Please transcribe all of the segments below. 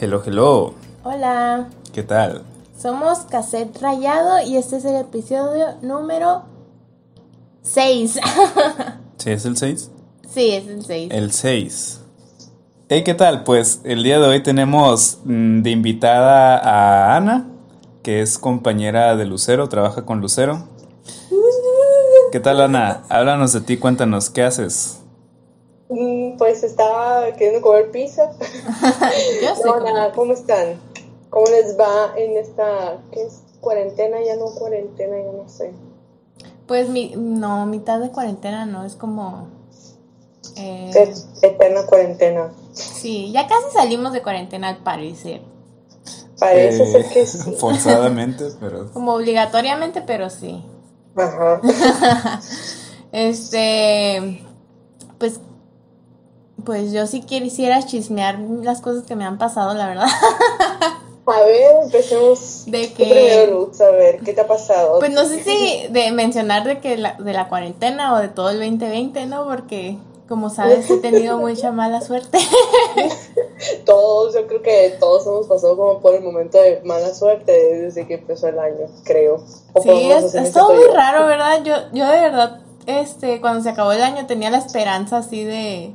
Hello, hello. Hola, ¿Qué tal? somos Cassette Rayado y este es el episodio número 6. ¿Sí es el 6? sí, es el 6. El 6. Hey, ¿qué tal? Pues el día de hoy tenemos mm, de invitada a Ana, que es compañera de Lucero, trabaja con Lucero. ¿Qué tal, Ana? Háblanos de ti, cuéntanos, ¿qué haces? Pues estaba queriendo comer pizza. Yo sé No, cómo- nada, ¿cómo están? ¿Cómo les va en esta, qué es? Cuarentena, ya no cuarentena, ya no sé. Pues mi, no, mitad de cuarentena no, es como... eh, Es eterna cuarentena. sí, ya casi salimos de cuarentena al parecer. Parece Eh, ser que sí. Forzadamente, pero... Como obligatoriamente, pero sí. Ajá. Este, pues, pues yo sí quisiera chismear las cosas que me han pasado, la verdad. A ver, empecemos. De que- primero, Luz, a ver, ¿qué te ha pasado? Pues no sé si de mencionar de que la, de la cuarentena o de todo el 2020, ¿no? Porque como sabes he tenido mucha mala suerte. Todos, yo creo que todos hemos pasado como por el momento de mala suerte desde que empezó el año, creo. O Sí, es, es todo muy raro, ¿verdad? Yo, yo de verdad, este, cuando se acabó el año tenía la esperanza así de,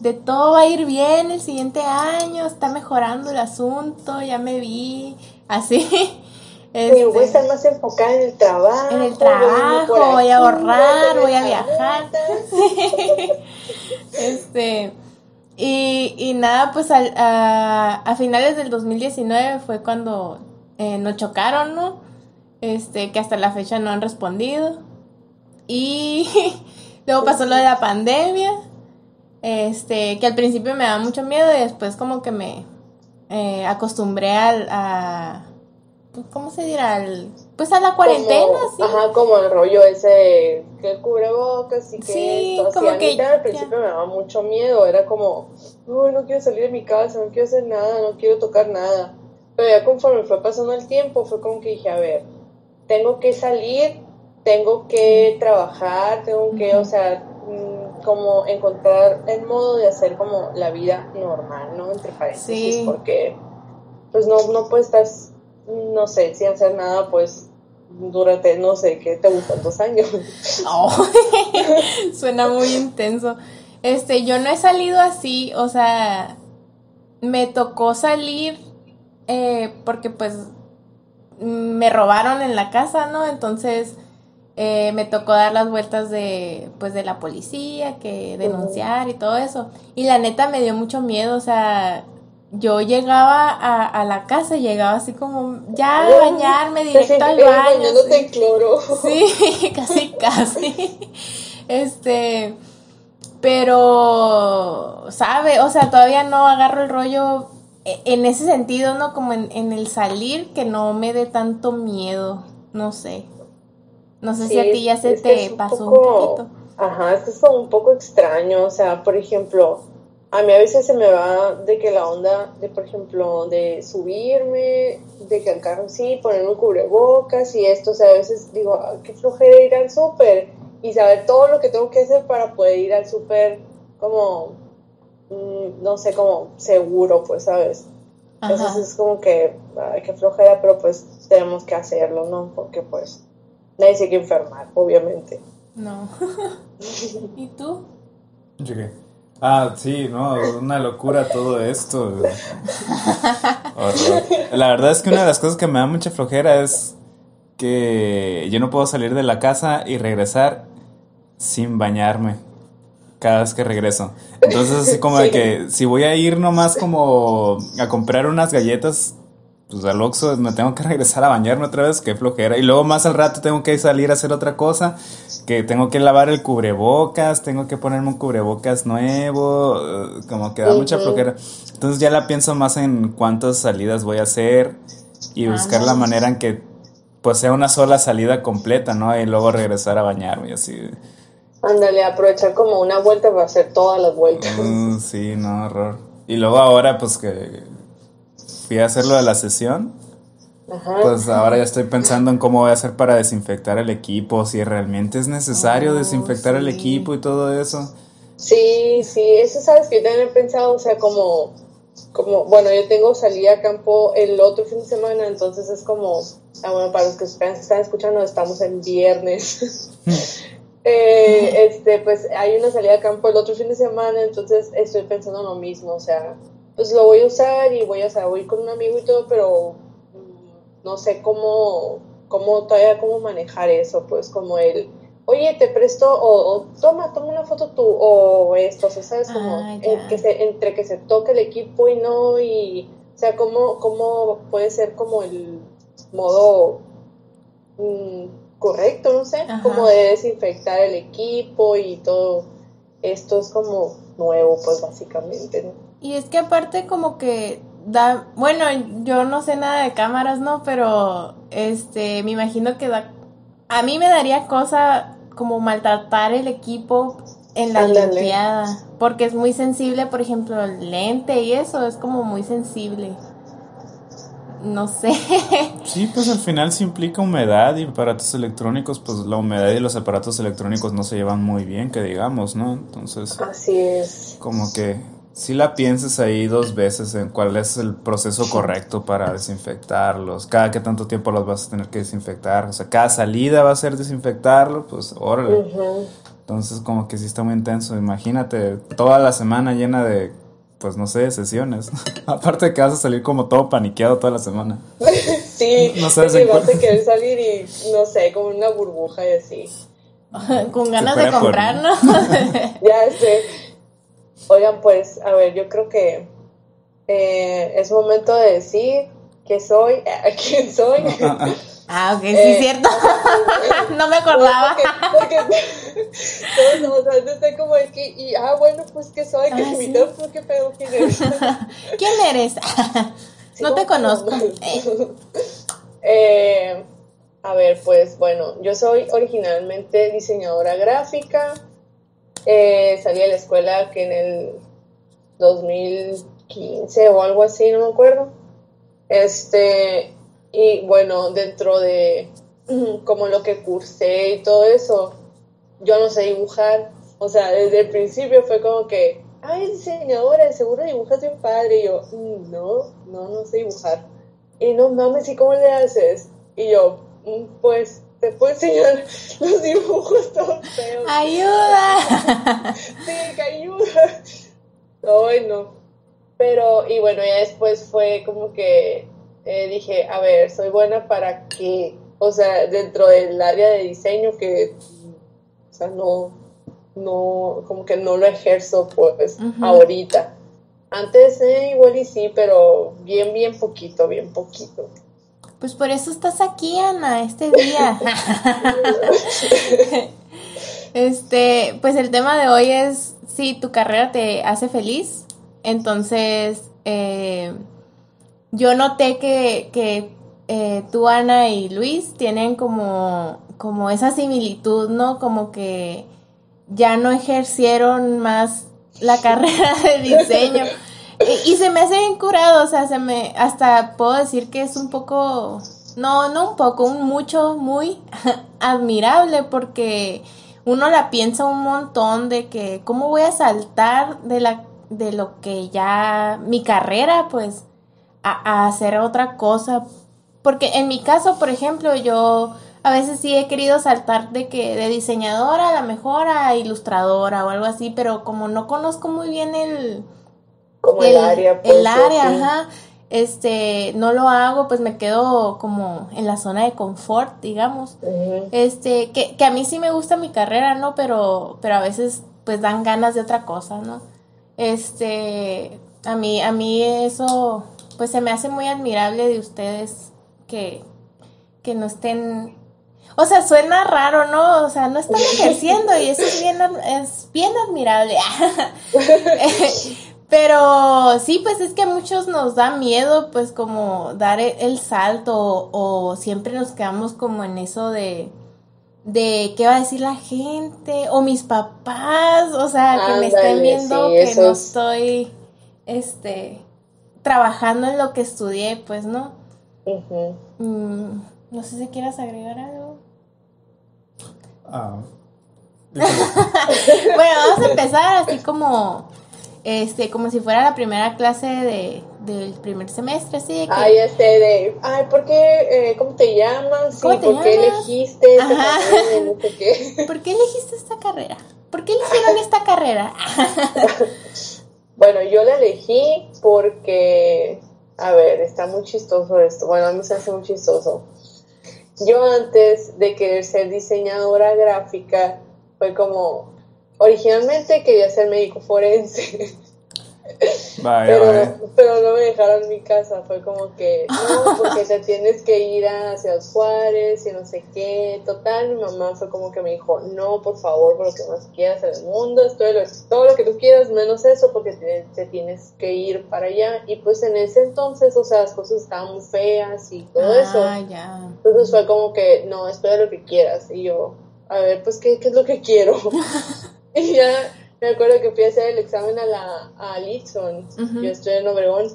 de todo va a ir bien el siguiente año, está mejorando el asunto, ya me vi, así. Sí, voy a Este, estar más enfocada en el trabajo. en el trabajo, voy a ahorrar, voy a viajar. Este, y, y nada, pues al- a, a finales del 2019 fue cuando eh, nos chocaron, ¿no? Este, que hasta la fecha no han respondido. Y luego pasó lo de la pandemia, este, que al principio me daba mucho miedo y después como que me eh, acostumbré al, a, ¿cómo se dirá? Al, pues a la cuarentena, como, sí. Ajá, como el rollo ese que cubrebocas y que Sí, esto. Así, como a mí que al ya. principio me daba mucho miedo. Era como, uy, no quiero salir de mi casa, no quiero hacer nada, no quiero tocar nada. Pero ya conforme fue pasando el tiempo, fue como que dije, a ver, tengo que salir, tengo que trabajar, tengo que, o sea, como encontrar el modo de hacer como la vida normal, ¿no? Entre paréntesis, Sí. porque pues no, no puedes estar, no sé, sin hacer nada, pues durante, no sé, ¿qué te gustan? ¿Dos años? Oh, suena muy intenso. Este, yo no he salido así, o sea, me tocó salir eh, porque pues me robaron en la casa, ¿no? Entonces eh, me tocó dar las vueltas de pues de la policía, que denunciar y todo eso. Y la neta me dio mucho miedo, o sea, yo llegaba a, a la casa y llegaba así como ya a bañarme directo al baño. cloro. Sí, casi, casi. Este, pero, ¿sabe? O sea, todavía no agarro el rollo e- en ese sentido, ¿no? Como en, en el salir, que no me dé tanto miedo, no sé. No sé si a ti ya se te un pasó poco- un poquito. Ajá, es que es como un poco extraño, o sea, por ejemplo, a mí a veces se me va de que la onda de, por ejemplo, de subirme, de que al carro sí, ponerme cubrebocas y esto, o sea, a veces digo, "Ah, qué flojera ir al súper y saber todo lo que tengo que hacer para poder ir al súper como, mm, no sé, como seguro, pues, ¿sabes? Ajá. Entonces es como que, ay, qué flojera, pero pues tenemos que hacerlo, ¿no? Porque pues nadie se quiere enfermar, obviamente. No. ¿Y tú? Llegué. Ah, sí, no, una locura todo esto. Horror. La verdad es que una de las cosas que me da mucha flojera es que yo no puedo salir de la casa y regresar sin bañarme cada vez que regreso. Entonces, así como de que si voy a ir nomás como a comprar unas galletas, pues al Oxxo me tengo que regresar a bañarme otra vez, qué flojera. Y luego más al rato tengo que salir a hacer otra cosa, que tengo que lavar el cubrebocas, tengo que ponerme un cubrebocas nuevo, eh, como que da mucha flojera. Entonces ya la pienso más en cuántas salidas voy a hacer y buscar la manera en que pues sea una sola salida completa, ¿no? Y luego regresar a bañarme y así. Ándale, aprovechar como una vuelta para hacer todas las vueltas. Mm, sí, no, horror. Y luego ahora pues que fui a hacer lo de la sesión, Ajá. pues ahora ya estoy pensando en cómo voy a hacer para desinfectar el equipo, si realmente es necesario Oh, desinfectar el sí. equipo y todo eso. Sí, sí, eso sabes que yo también he pensado, o sea, como como, bueno, yo tengo salida a campo el otro fin de semana, entonces es como, ah, bueno, para los que están, escuchando, estamos en viernes. Eh, este, pues hay una salida a campo el otro fin de semana, entonces estoy pensando lo mismo, o sea, pues lo voy a usar y voy a, o voy con un amigo y todo, pero mm, no sé cómo, cómo todavía cómo manejar eso, pues como el oye, te presto, o, toma, toma una foto tú, o esto, o sea, ¿sabes? Como ah, que se, entre que se toque el equipo y no, y, o sea, ¿cómo, cómo puede ser como el modo mm, correcto, no sé, como de desinfectar el equipo y todo esto es como nuevo, pues básicamente, ¿no? Y es que aparte como que da, bueno, yo no sé nada de cámaras, ¿no? Pero, este, me imagino que da a mí me daría cosa como maltratar el equipo en la limpiada, porque es muy sensible, por ejemplo, el lente y eso es como muy sensible. No sé. Sí, pues al final se implica humedad y aparatos electrónicos, pues la humedad y los aparatos electrónicos no se llevan muy bien, que digamos, ¿no? Entonces. Así es. Como que si la pienses ahí dos veces en cuál es el proceso correcto para desinfectarlos, cada que tanto tiempo los vas a tener que desinfectar, o sea, cada salida va a ser desinfectarlo, pues órale. Entonces como que sí está muy intenso, imagínate toda la semana llena de, pues no sé, sesiones. Aparte de que vas a salir como todo paniqueado toda la semana. sí, no sabes sí, vas a querer salir y no sé, como una burbuja y así. Con ganas de comprar, ¿no? ya sé. Oigan, pues, a ver, yo creo que eh, es momento de decir que soy, quién soy. Ah, ok, sí, es eh, cierto. no me acordaba. Porque, porque todos, o sea, no sé cómo es que, y, ah, bueno, pues que soy, que ah, ¿sí? porque pedo, ¿quién eres? ¿Quién eres? no te conozco. eh, a ver, pues bueno, yo soy originalmente diseñadora gráfica. Eh, salí de la escuela que en el 2015 o algo así, no me acuerdo. Este, y bueno, dentro de como lo que cursé y todo eso, yo no sé dibujar. O sea, desde el principio fue como que, ay, diseñadora, seguro dibujas bien padre. Y yo, mm, no, no, no sé dibujar. Y no mames, ¿y cómo le haces? Y yo, mm, pues te puedo enseñar los dibujos todos feos. ¡Ayuda! sí, que ayuda. Ay, no. Pero, y bueno, ya después fue como que eh, dije, a ver, soy buena para qué? O sea, dentro del área de diseño que, o sea, no, no, como que no lo ejerzo pues ahorita. Antes eh, igual y sí, pero bien, bien poquito, bien poquito. Pues por eso estás aquí, Ana, este día. este, pues el tema de hoy es si tu carrera te hace feliz. Entonces, eh, yo noté que, que eh, tú, Ana y Luis tienen como, como esa similitud, ¿no? Como que ya no ejercieron más la carrera de diseño. Y, se me hace bien curado, o sea, se me, hasta puedo decir que es un poco, no, no un poco, un mucho, muy admirable porque uno la piensa un montón de que, ¿cómo voy a saltar de la, de lo que ya, mi carrera, pues, a, a hacer otra cosa? Porque en mi caso, por ejemplo, yo a veces sí he querido saltar de que de diseñadora a la mejor a ilustradora o algo así, pero como no conozco muy bien el, como el, área. Pues, el área, ajá. Este, no lo hago, pues me quedo como en la zona de confort, digamos. Este, que, que a mí sí me gusta mi carrera, ¿no? Pero, pero a veces pues dan ganas de otra cosa, ¿no? Este, a mí, a mí eso, pues se me hace muy admirable de ustedes que, que no estén o sea, suena raro, ¿no? O sea, no están ejerciendo y eso es bien, es bien admirable. Pero sí, pues es que a muchos nos da miedo, pues como dar e-, el, salto o, siempre nos quedamos como en eso de, de qué va a decir la gente o mis papás, o sea, que me estén viendo que no estoy, este, trabajando en lo que estudié, pues, ¿no? Mm, no sé si quieras agregar algo. Ah. bueno, vamos a empezar así como este, como si fuera la primera clase de, del primer semestre, así de que... Ay, este de, ay, ¿por qué, eh, cómo te llamas? ¿Cómo ¿Y te ¿Por qué llamas? elegiste esta Ajá. carrera? Y no sé qué. ¿Por qué elegiste esta carrera? ¿Por qué eligieron esta carrera? Bueno, yo la elegí porque, a ver, está muy chistoso esto. Bueno, a mí se hace muy chistoso. Yo antes de querer ser diseñadora gráfica, fue como, originalmente quería ser médico forense, Vaya, pero, vaya. pero no me dejaron en mi casa. Fue como que, no, porque te tienes que ir a Ciudad Juárez y no sé qué. Total, mi mamá fue como que me dijo, no, por favor, por lo que más quieras en el mundo, todo lo, todo lo que tú quieras, menos eso, porque te, te tienes que ir para allá. Y pues en ese entonces, o sea, las cosas estaban muy feas y todo eso. Ah, ya. Entonces fue como que, no, espera lo que quieras. Y yo, a ver, pues, ¿qué, qué es lo que quiero? y ya me acuerdo que fui a hacer el examen a la a Litson. Yo estoy en Obregón.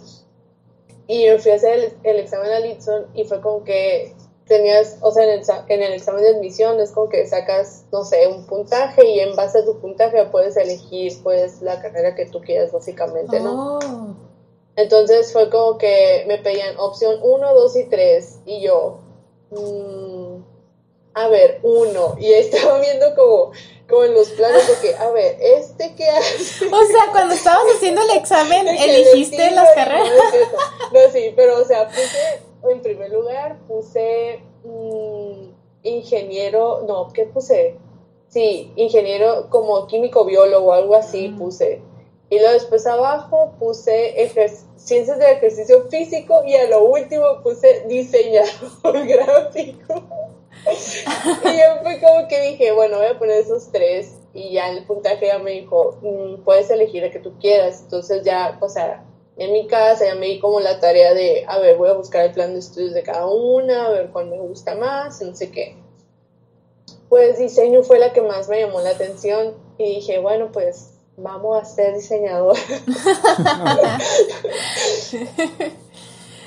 Y yo fui a hacer el, el examen a Litson y fue como que tenías, o sea, en el, en el examen de admisión es como que sacas, no sé, un puntaje y en base a tu puntaje puedes elegir, pues, la carrera que tú quieras, básicamente, ¿no? Oh. Entonces fue como que me pedían opción 1, 2 y 3 y yo, mm, a ver, 1 y estaba viendo como, como en los planos de que, a ver, ¿este qué hace? O sea, cuando estabas haciendo el examen, destino las carreras. no sí, pero o sea, puse, en primer lugar, puse mm, ingeniero, no, ¿qué puse? Sí, ingeniero como químico biólogo algo así puse. Y luego después abajo puse ciencias del ejercicio físico y a lo último puse diseñador gráfico. Y yo fue como que dije, bueno, voy a poner esos tres y ya el puntaje ya me dijo, "Mm, puedes elegir el que tú quieras. Entonces ya, o sea, en mi casa ya me di como la tarea de, a ver, voy a buscar el plan de estudios de cada una, a ver cuál me gusta más, no sé qué. Pues diseño fue la que más me llamó la atención y dije, bueno, pues vamos a ser diseñador.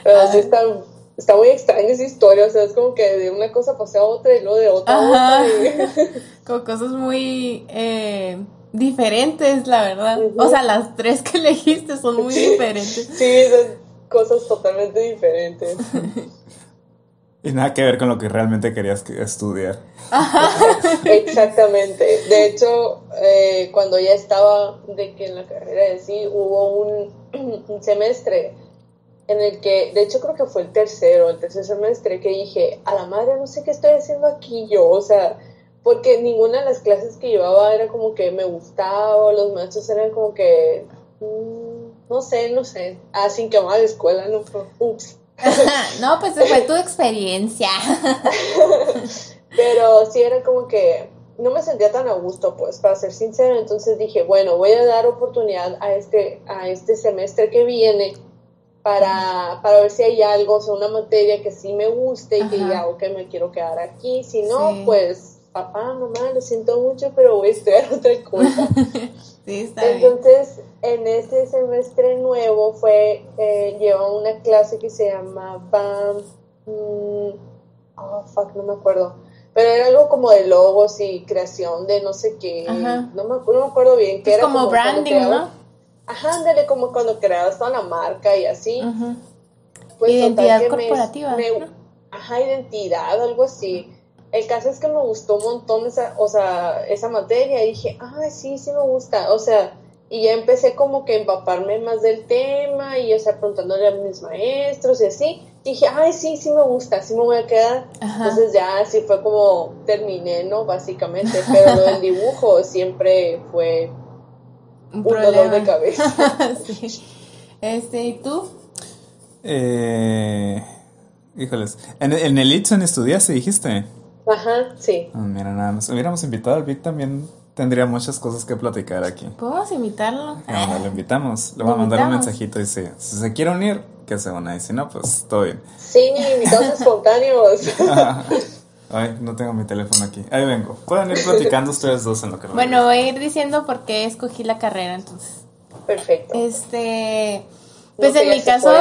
Pero sí está, está muy extraña esa historia, o sea, es como que de una cosa pasé a otra y luego de otra Ajá. a otra. y- Con cosas muy eh, diferentes, la verdad. O sea, las tres que elegiste son muy diferentes. Sí, son cosas totalmente diferentes. Y nada que ver con lo que realmente querías que- estudiar. Exactamente. De hecho, eh, cuando ya estaba de que en la carrera de sí, hubo un, un semestre en el que, de hecho creo que fue el tercero, el tercer semestre, que dije, a la madre, no sé qué estoy haciendo aquí yo, o sea, porque ninguna de las clases que llevaba era como que me gustaba, los maestros eran como que, mm, no sé, no sé, ah, sin que la escuela, no fue, ups. no, pues fue tu experiencia. Pero sí era como que no me sentía tan a gusto, pues, para ser sincera. Entonces dije, bueno, voy a dar oportunidad a este, a este semestre que viene para, para ver si hay algo, o sea, una materia que sí me guste y que Ajá. ya, ok, me quiero quedar aquí. Si no, Sí. pues, papá, mamá, lo siento mucho, pero voy a estudiar otra cosa. Sí, está bien. Entonces, en este semestre nuevo fue, eh, lleva una clase que se llamaba, mm, oh, fuck, no me acuerdo, pero era algo como de logos y creación de no sé qué, no me, no me acuerdo bien, que Es era como branding, ¿no? Ajá, ándale, como cuando creabas toda la marca y así. Pues, total Identidad me- corporativa, me- ¿no? Ajá, identidad, algo así. El caso es que me gustó un montón esa, o sea, esa materia y dije, ay, sí, sí me gusta. O sea, y ya empecé como que a empaparme más del tema y, o sea, preguntándole a mis maestros y así. Y dije, ay, sí, sí me gusta, sí me voy a quedar. Ajá. Entonces ya así fue como terminé, ¿no? Básicamente. Pero del dibujo siempre fue Un un dolor de cabeza. sí. Este, ¿y tú? Eh, híjoles. ¿En, en el Itson estudiaste, dijiste? Ajá, sí. Ah, mira, nada más. Hubiéramos invitado al Vic también. Tendría muchas cosas que platicar aquí. ¿Podemos invitarlo? Ah, bueno, lo invitamos. Le voy a mandar un invitamos. mensajito y si, si se quiere unir, que se una. Y si no, pues todo bien. Sí, invitados espontáneos. Ay, no tengo mi teléfono aquí. Ahí vengo. Pueden ir platicando ustedes dos en lo que Bueno, voy a ir diciendo por qué escogí la carrera entonces. Perfecto. Este, pues en mi caso,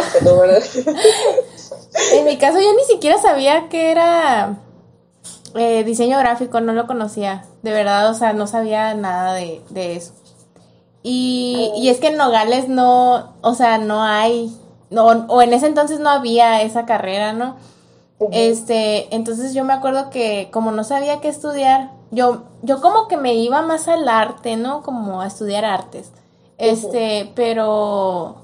en mi caso yo ni siquiera sabía que era eh, diseño gráfico, no lo conocía, de verdad, o sea, no sabía nada de, de eso. Y, y es que en Nogales no, o sea, no hay, no, o en ese entonces no había esa carrera, ¿no? Este, entonces yo me acuerdo que como no sabía qué estudiar, yo, yo como que me iba más al arte, ¿no? Como a estudiar artes. Este, pero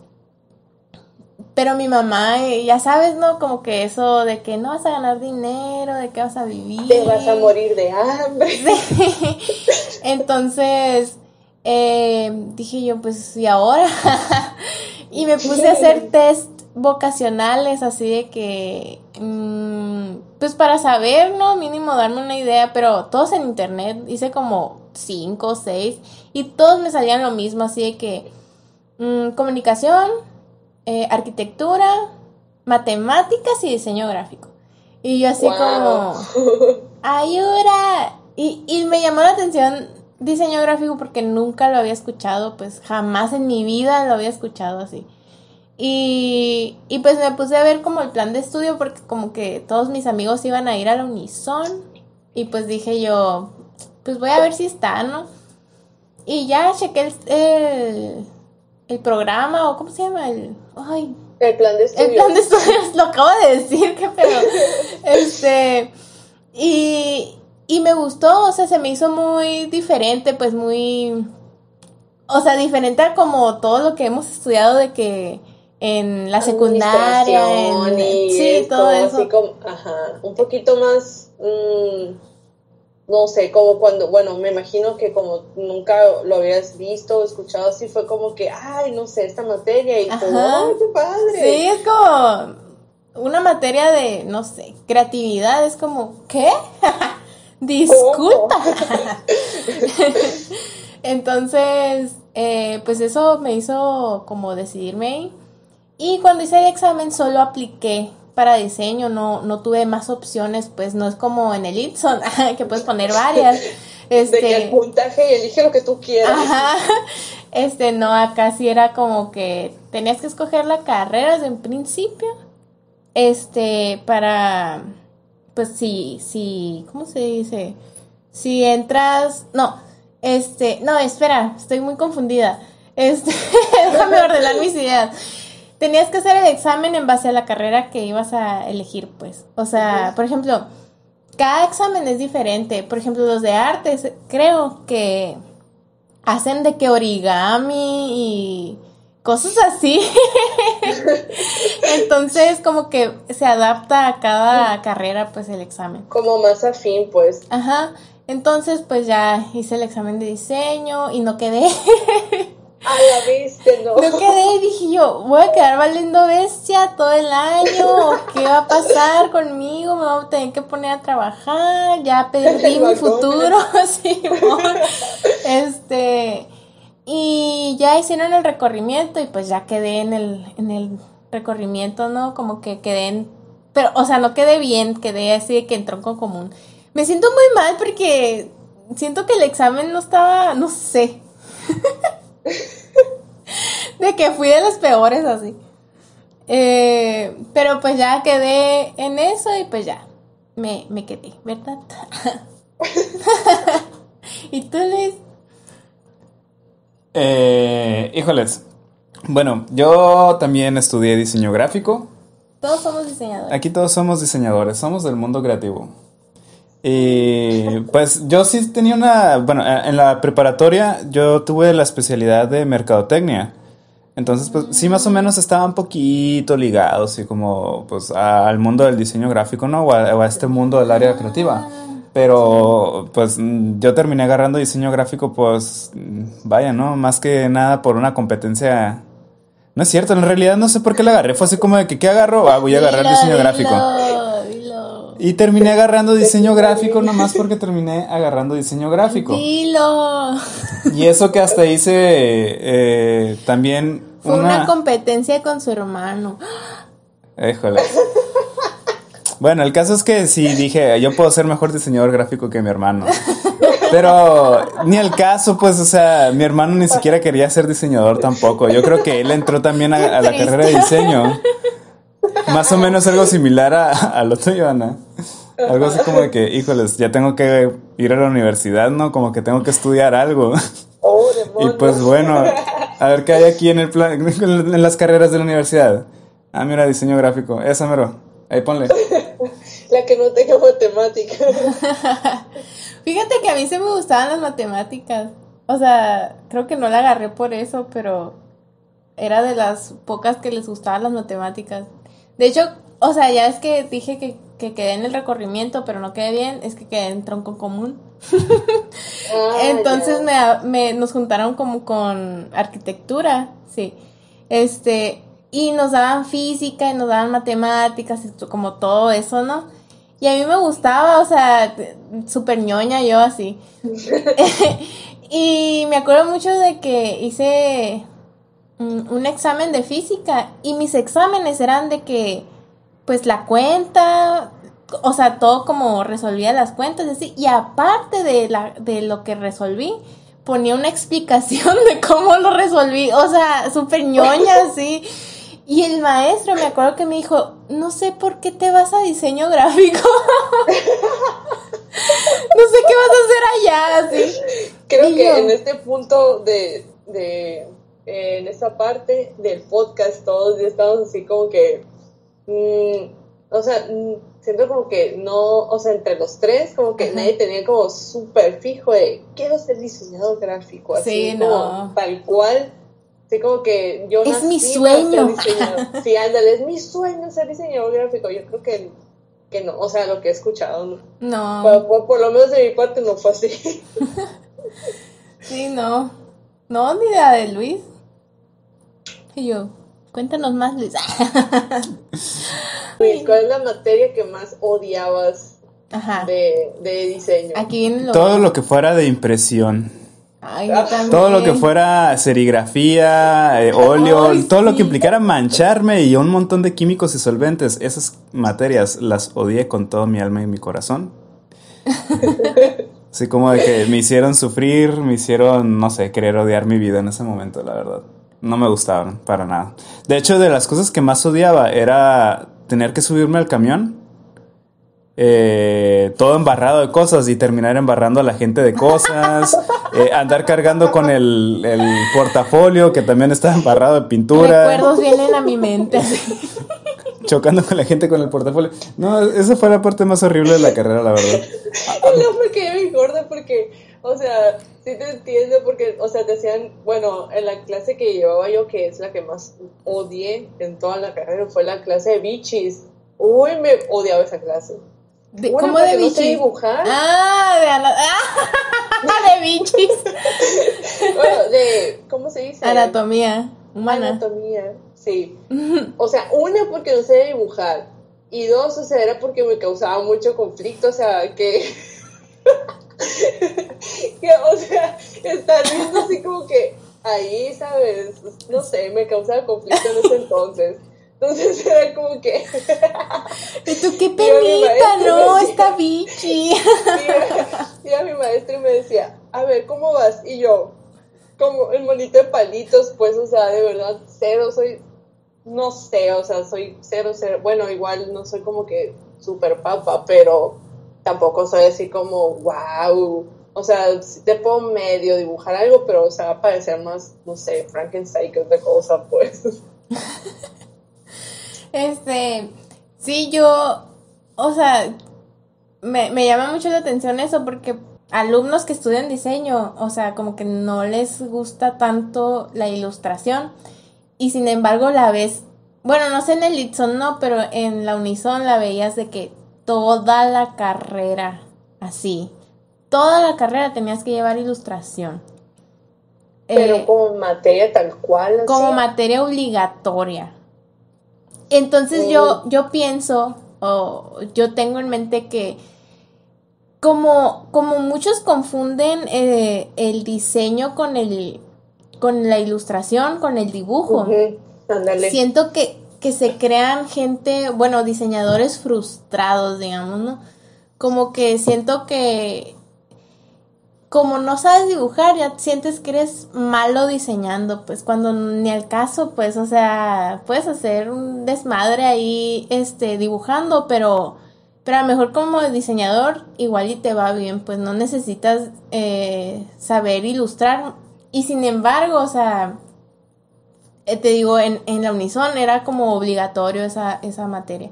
pero mi mamá, eh, ya sabes, ¿no? Como que eso de que no vas a ganar dinero, de que vas a vivir. Te vas a morir de hambre. Entonces, eh, dije yo, pues, ¿y ahora? y me puse a hacer test vocacionales, así de que, mm, pues para saber, ¿no? Mínimo darme una idea, pero todos en internet, hice como cinco o seis, y todos me salían lo mismo, así de que mm, comunicación, eh, arquitectura, matemáticas y diseño gráfico. Y yo así como, ayuda. Y, y me llamó la atención diseño gráfico porque nunca lo había escuchado, pues jamás en mi vida lo había escuchado así. Y, y pues me puse a ver como el plan de estudio porque como que todos mis amigos iban a ir a la Unison y pues dije yo, pues voy a ver si está, ¿no? Y ya chequé el, el programa o cómo se llama el ay el plan de estudios el plan de estudios lo acabo de decir qué pedo este y y me gustó o sea se me hizo muy diferente pues muy o sea diferente a como todo lo que hemos estudiado de que en la secundaria en, sí todo eso así como, ajá un poquito más mmm, no sé, como cuando, bueno, me imagino que como nunca lo habías visto o escuchado así, fue como que, ay, no sé, esta materia y todo, ay, qué padre. Sí, es como una materia de, no sé, creatividad, es como, ¿qué? Disculpa. Entonces, eh, pues eso me hizo como decidirme. Y cuando hice el examen solo apliqué para diseño, no, no tuve más opciones, pues no es como en el Ipson, que puedes poner varias. Este, de que el puntaje y elige lo que tú quieras. Ajá. Este, no, acá sí era como que tenías que escoger la carrera desde un principio. Este, para, pues sí, sí, ¿cómo se dice? Si entras, no, este, no, espera, estoy muy confundida. Este, déjame ordenar mis ideas tenías que hacer el examen en base a la carrera que ibas a elegir, pues. O sea, por ejemplo, cada examen es diferente. Por ejemplo, los de artes, creo que hacen de que origami y cosas así. Entonces, como que se adapta a cada carrera, pues, el examen. Como más afín, pues. Ajá. Entonces, pues ya hice el examen de diseño y no quedé. A la viste, no. No quedé, dije yo, voy a quedar valiendo bestia todo el año, ¿qué va a pasar conmigo? Me voy a tener que poner a trabajar, ya perdí mi futuro, sí, este, y ya hicieron el recorrimiento y pues ya quedé en el, en el recorrimiento, ¿no? Como que quedé en, pero, o sea, no quedé bien, quedé así de que en tronco común. Me siento muy mal porque siento que el examen no estaba, no sé. de que fui de los peores así. Eh, pero pues ya quedé en eso y pues ya me, me quedé, ¿verdad? ¿Y tú, Luis? Eh, híjoles. Bueno, yo también estudié diseño gráfico. Todos somos diseñadores. Aquí todos somos diseñadores, somos del mundo creativo. Y pues yo sí tenía una, bueno, en la preparatoria yo tuve la especialidad de mercadotecnia. Entonces, pues sí, más o menos estaba un poquito ligado, así como, pues, al mundo del diseño gráfico, ¿no? O a, este mundo del área creativa. Pero, pues, yo terminé agarrando diseño gráfico, pues, vaya, ¿no? Más que nada por una competencia. No es cierto, en realidad no sé por qué la agarré. Fue así como de que, ¿qué agarro? Ah, voy a agarrar diseño gráfico. Y terminé agarrando diseño gráfico nomás porque terminé agarrando diseño gráfico. Dilo. Y eso que hasta hice eh, también Fue una... competencia con su hermano. Híjole. Bueno, el caso es que sí dije, yo puedo ser mejor diseñador gráfico que mi hermano. Pero ni el caso, pues, o sea, mi hermano ni siquiera quería ser diseñador tampoco. Yo creo que él entró también a, a la carrera de diseño. Más o menos algo similar a, a lo tuyo, Ana. Algo así como de que, híjoles, ya tengo que ir a la universidad, ¿no? Como que tengo que estudiar algo. Oh, Y pues bueno, a ver qué hay aquí en el plan, en las carreras de la universidad. Ah, mira, diseño gráfico. Esa mero. Ahí ponle. La que no tenga matemática. Fíjate que a mí sí me gustaban las matemáticas. O sea, creo que no la agarré por eso, pero era de las pocas que les gustaban las matemáticas. De hecho, o sea, ya es que dije que, que quedé en el recorrimiento, pero no quedé bien, es que quedé en tronco común. Ah, Entonces me, me- nos juntaron como con arquitectura, sí. Este, y nos daban física y nos daban matemáticas y como todo eso, ¿no? Y a mí me gustaba, o sea, súper ñoña yo así. y me acuerdo mucho de que hice un, un examen de física y mis exámenes eran de que, pues la cuenta, o sea, todo como resolvía las cuentas así. Y aparte de, la, de lo que resolví, ponía una explicación de cómo lo resolví. O sea, súper ñoña, así. Y el maestro me acuerdo que me dijo, no sé por qué te vas a diseño gráfico. no sé qué vas a hacer allá, así. Creo Y que yo- en este punto de, de en esta parte del podcast todos ya estamos así como que, mm, o sea, mm, siento como que no, o sea, entre los tres como que Ajá. nadie tenía como súper fijo de quiero ser diseñador gráfico, así Sí, como no. tal cual. Así como que yo Es mi nací ser sueño. Sí, ándale, es mi sueño ser diseñador gráfico. Yo creo que, que no, o sea, lo que he escuchado, ¿no? No, Por, por- por lo menos de mi parte no fue así. sí, no. No, ni idea de Luis. Y yo, cuéntanos más, Luis. Luis, ¿cuál es la materia que más odiabas Ajá. de, de diseño? Aquí viene lo. Todo lo que fuera de impresión. Ay, yo también. Todo lo que fuera serigrafía, eh, óleo, Ay, todo lo que implicara mancharme y un montón de químicos y solventes, esas materias las odié con todo mi alma y mi corazón. Así como de que me hicieron sufrir, me hicieron, no sé, querer odiar mi vida en ese momento, la verdad. No me gustaban para nada. De hecho, de las cosas que más odiaba era tener que subirme al camión eh, todo embarrado de cosas y terminar embarrando a la gente de cosas, eh, andar cargando con el, el portafolio que también estaba embarrado de pintura, Recuerdos vienen a mi mente. chocando con la gente con el portafolio. No, esa fue la parte más horrible de la carrera, la verdad. No me quedé gorda porque, o sea, sí te entiendo porque, o sea, te hacían, bueno, en la clase que llevaba yo, que es la que más odié en toda la carrera, fue la clase de bichis. Uy, me odiaba esa clase. De, ¿Cómo de no bichis? dibujar. Ah, de, ana- ah, de bichis. Bueno, de, ¿cómo se dice? Anatomía humana. Anatomía, sí. O sea, una porque no sé dibujar. Y dos, o sea, era porque me causaba mucho conflicto, o sea, que... que o sea, estar viendo así como que ahí, ¿sabes? No sé, me causaba conflicto en ese entonces. Entonces era como que... Y tú, qué penita, no, decía- está bichi. y a mi maestra y me decía, a ver, ¿cómo vas? Y yo, como el monito de palitos, pues, o sea, de verdad, cero, soy, no sé, o sea, soy cero, cero, bueno, igual no soy como que súper papa, pero tampoco soy así como, wow, o sea, te puedo medio dibujar algo, pero, o va a parecer más, no sé, Frankenstein que otra cosa, pues. Este, sí, yo, o sea, me, me llama mucho la atención eso porque alumnos que estudian diseño, o sea, como que no les gusta tanto la ilustración y sin embargo la ves, bueno, no sé en el Litson no, pero en la Unison la veías de que toda la carrera, así, toda la carrera tenías que llevar ilustración. Pero Eh, como materia tal cual, así. como materia obligatoria. Entonces Mm. yo, yo pienso, o yo tengo en mente que como, como muchos confunden eh, el diseño con el con la ilustración, con el dibujo. Siento que, que se crean gente, bueno, diseñadores frustrados, digamos, ¿no? Como que siento que como no sabes dibujar, ya sientes que eres malo diseñando, pues cuando ni al caso, pues, o sea, puedes hacer un desmadre ahí, este, dibujando, pero, pero a lo mejor como diseñador igual y te va bien, pues no necesitas eh, saber ilustrar y sin embargo, o sea, te digo, en, en la Unison era como obligatorio esa, esa materia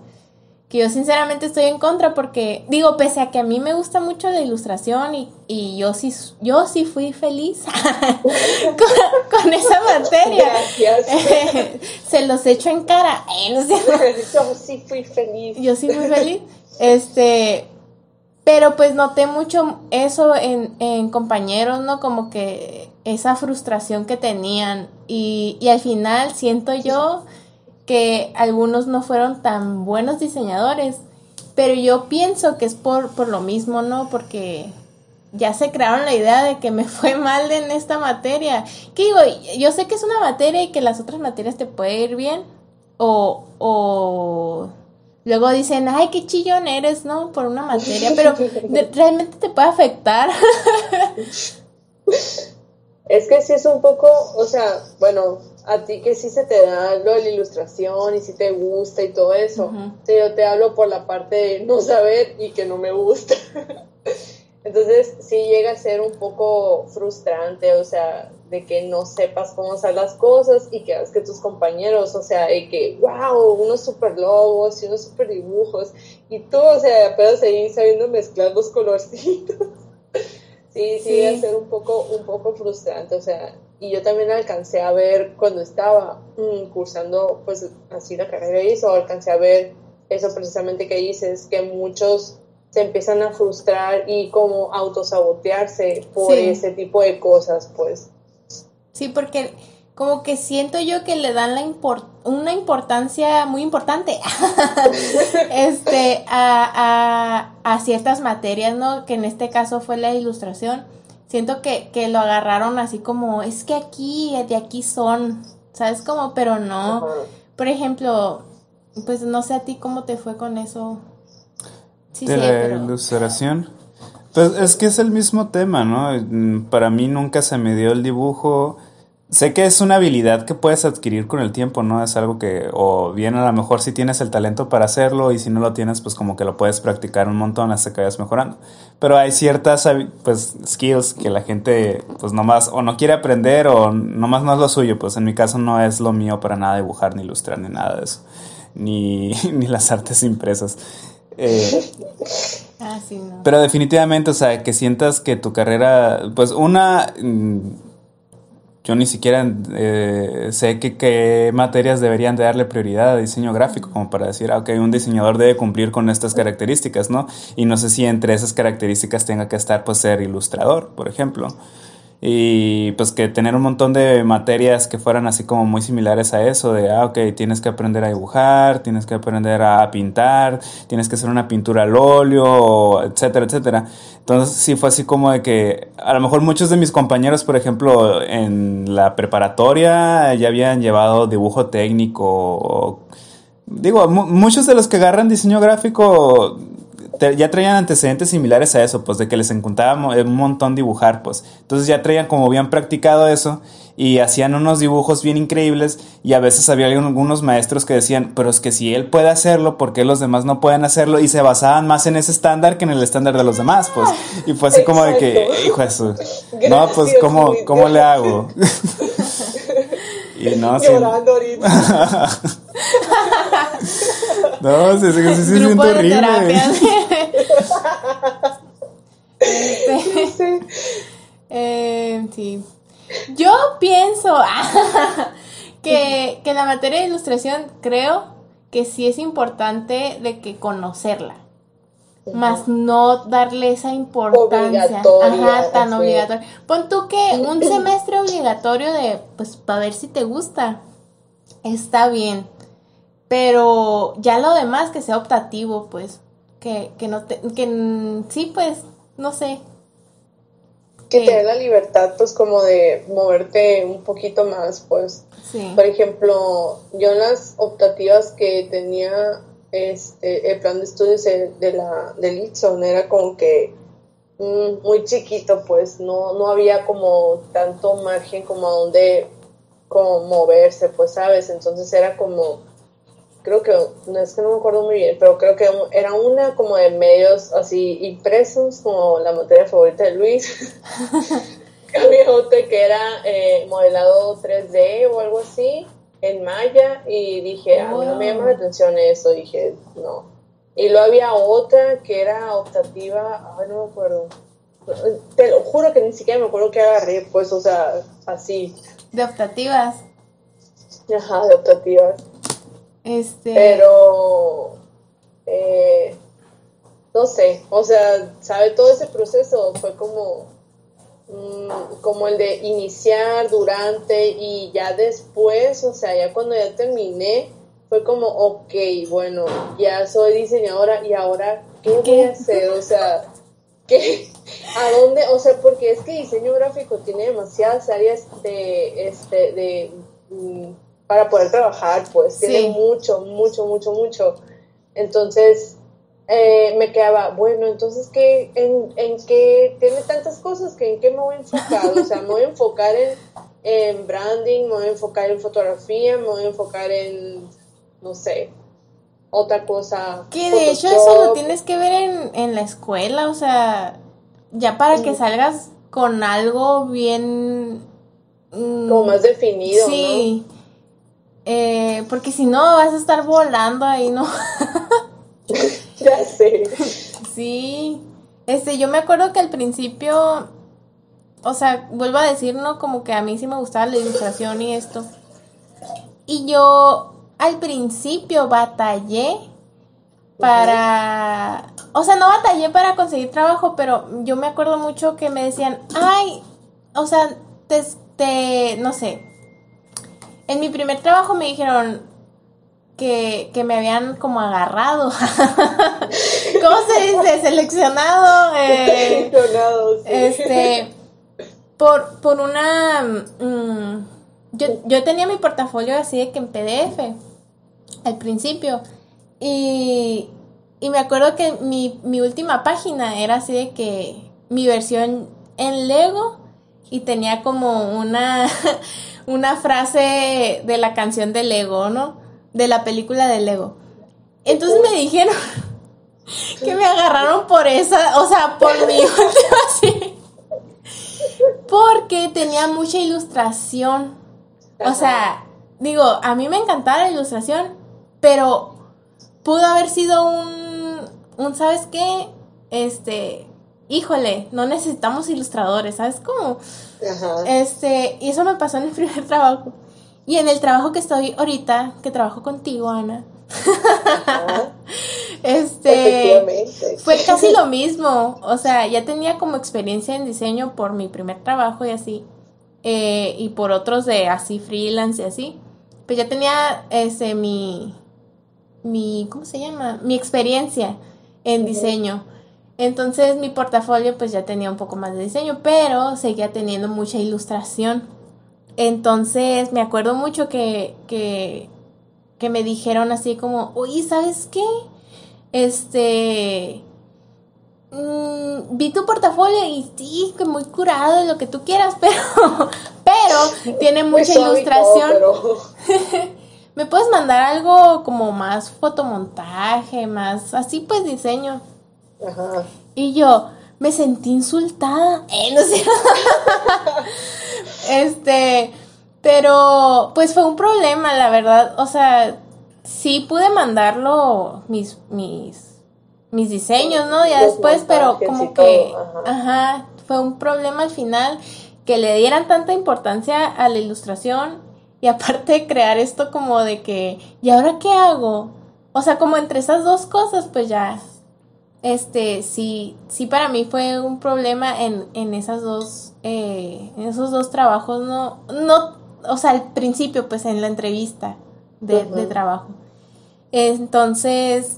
que yo sinceramente estoy en contra porque, digo, pese a que a mí me gusta mucho la ilustración y, y yo sí yo sí fui feliz con, esa materia. se los echo en cara. yo sí fui feliz. Yo sí fui feliz. Este, pero pues noté mucho eso en, en compañeros, ¿no? Como que esa frustración que tenían. Y, y al final siento yo que algunos no fueron tan buenos diseñadores, pero yo pienso que es por, por lo mismo, ¿no? Porque ya se crearon la idea de que me fue mal en esta materia. ¿Qué digo? Yo sé que es una materia y que las otras materias te puede ir bien. O, o luego dicen, ay, qué chillón eres, ¿no? Por una materia, pero realmente te puede afectar. es que sí es un poco, o sea, bueno, a ti que sí se te da lo de la ilustración y si te gusta y todo eso. yo te hablo por la parte de no saber y que no me gusta. Entonces sí llega a ser un poco frustrante, o sea, de que no sepas cómo hacer las cosas y que que tus compañeros, o sea, de que, wow, unos super logos y unos super dibujos y tú, o sea, apenas ahí sabiendo mezclar los colorcitos. sí, sí, sí, a ser un poco, un poco frustrante, o sea, y yo también alcancé a ver cuando estaba mm, cursando pues así la carrera y eso, alcancé a ver eso precisamente que dices, que muchos se empiezan a frustrar y como autosabotearse por ese tipo de cosas, pues. Sí, porque como que siento yo que le dan la una importancia muy importante este a, a, a, ciertas materias, ¿no? Que en este caso fue la ilustración siento que, que lo agarraron así como, es que aquí, de aquí son, ¿sabes cómo? Pero no. Por ejemplo, pues no sé a ti cómo te fue con eso. Sí, de la ilustración. Pues es que es el mismo tema, ¿no? Para mí nunca se me dio el dibujo sé que es una habilidad que puedes adquirir con el tiempo, ¿no? Es algo que, o bien a lo mejor si tienes el talento para hacerlo y si no lo tienes, pues como que lo puedes practicar un montón hasta que vayas mejorando. Pero hay ciertas, pues, skills que la gente, pues nomás, o no quiere aprender o nomás no es lo suyo. Pues en mi caso no es lo mío para nada dibujar, ni ilustrar, ni nada de eso. Ni, ni las artes impresas. Eh, ah, sí, no. Pero definitivamente, o sea, que sientas que tu carrera, pues una mm, yo ni siquiera eh, sé qué materias deberían de darle prioridad a diseño gráfico, como para decir, ah, ok, un diseñador debe cumplir con estas características, ¿no? Y no sé si entre esas características tenga que estar, pues, ser ilustrador, por ejemplo y pues que tener un montón de materias que fueran así como muy similares a eso, de, ah, ok, tienes que aprender a dibujar, tienes que aprender a pintar, tienes que hacer una pintura al óleo, etcétera, etcétera. Entonces sí fue así como de que a lo mejor muchos de mis compañeros, por ejemplo, en la preparatoria ya habían llevado dibujo técnico. digo, muchos de los que agarran diseño gráfico ya traían antecedentes similares a eso, pues de que les encantaba un montón dibujar, pues. Entonces ya traían como bien practicado eso y hacían unos dibujos bien increíbles y a veces había algunos maestros que decían, pero es que si él puede hacerlo, ¿por qué los demás no pueden hacerlo? Y se basaban más en ese estándar que en el estándar de los demás, pues. Y fue así como de que, hijo de su, no, pues, ¿cómo, ¿cómo le hago? y no, Llorando ahorita. no, se, se, se, se siente horrible. Este, eh, sí. Yo pienso que, que la materia de ilustración creo que sí es importante de que conocerla. Más no darle esa importancia. Ajá, tan obligatoria. Pon tú que un semestre obligatorio de, pues, para ver si te gusta. Está bien. Pero ya lo demás que sea optativo, pues. Que, que no te, que sí, pues, no sé. Que te dé la libertad, pues, como de moverte un poquito más, pues. Sí. Por ejemplo, yo en las optativas que tenía este, el plan de estudios de, la, del Itson era como que mm, muy chiquito, pues no, no había como tanto margen como a donde como moverse, pues sabes, entonces era como, creo que, no es que no me acuerdo muy bien, pero creo que era una como de medios así impresos, como la materia favorita de Luis. había otra que era eh, modelado 3D o algo así en Maya y dije, a mí no me llama la atención eso, dije, no. Y luego había otra que era optativa, ay, no me acuerdo. Te lo juro que ni siquiera me acuerdo que agarré, pues, o sea, así. De optativas. Ajá, de optativas. Este. Pero, eh, no sé, o sea, sabe, todo ese proceso fue como, mm, como el de iniciar, durante y ya después, o sea, ya cuando ya terminé, fue como, ok, bueno, ya soy diseñadora y ahora, ¿qué, voy a hacer? O sea, ¿qué? ¿A dónde? O sea, porque es que diseño gráfico tiene demasiadas áreas de, este, de, mm, para poder trabajar, pues, tiene mucho, mucho, mucho, mucho. Entonces, eh, me quedaba, bueno, entonces, ¿qué, en, en qué tiene tantas cosas que en qué me voy a enfocar? O sea, me voy a enfocar en, en branding, me voy a enfocar en fotografía, me voy a enfocar en, no sé, otra cosa. Que de hecho eso lo tienes que ver en, en la escuela, o sea, ya para que salgas con algo bien... Mm, Como más definido. Sí. Eh, porque si no vas a estar volando ahí, ¿no? ya sé. Sí. Este, yo me acuerdo que al principio, o sea, vuelvo a decir, ¿no? Como que a mí sí me gustaba la ilustración y esto. Y yo al principio batallé para, o sea, no batallé para conseguir trabajo, pero yo me acuerdo mucho que me decían, ay, o sea, te, te no sé, en mi primer trabajo me dijeron, que, que me habían como agarrado. ¿Cómo se dice? Seleccionado. Eh, Seleccionado, sí. Este, por, por una... Mm, yo, yo tenía mi portafolio así de que en PDF al principio. Y, y me acuerdo que mi, mi última página era así de que mi versión en Lego y tenía como una, una frase de la canción de Lego, ¿no? de la película de Lego. Entonces me dijeron que me agarraron por esa, o sea, por mi así. Porque tenía mucha ilustración. O sea, digo, a mí me encantaba la ilustración, pero pudo haber sido un, un ¿sabes qué? Este, híjole, no necesitamos ilustradores, ¿sabes cómo? Este, y eso me pasó en el primer trabajo. Y en el trabajo que estoy ahorita, que trabajo contigo, Ana, este fue casi lo mismo. O sea, ya tenía como experiencia en diseño por mi primer trabajo y así. Eh, y por otros de así freelance y así. Pues ya tenía ese mi mi ¿cómo se llama? mi experiencia en diseño. Entonces mi portafolio pues ya tenía un poco más de diseño, pero seguía teniendo mucha ilustración. Entonces me acuerdo mucho que, que, que me dijeron así como, oye, ¿sabes qué? Este, mm, vi tu portafolio y sí, que muy curado de lo que tú quieras, pero, pero tiene mucha ilustración. ¿Me puedes mandar algo como más fotomontaje, más así pues diseño? Ajá. Y yo me sentí insultada. Eh, no sé. Este, pero pues fue un problema, la verdad. O sea, sí pude mandarlo mis, mis, mis diseños, ¿no? Ya después, pero como que, ajá, fue un problema al final que le dieran tanta importancia a la ilustración y aparte crear esto como de que, ¿y ahora qué hago? O sea, como entre esas dos cosas, pues ya este, sí, sí para mí fue un problema en, en esas dos, eh, en esos dos trabajos, no, no, o sea, al principio, pues en la entrevista de, trabajo. Entonces,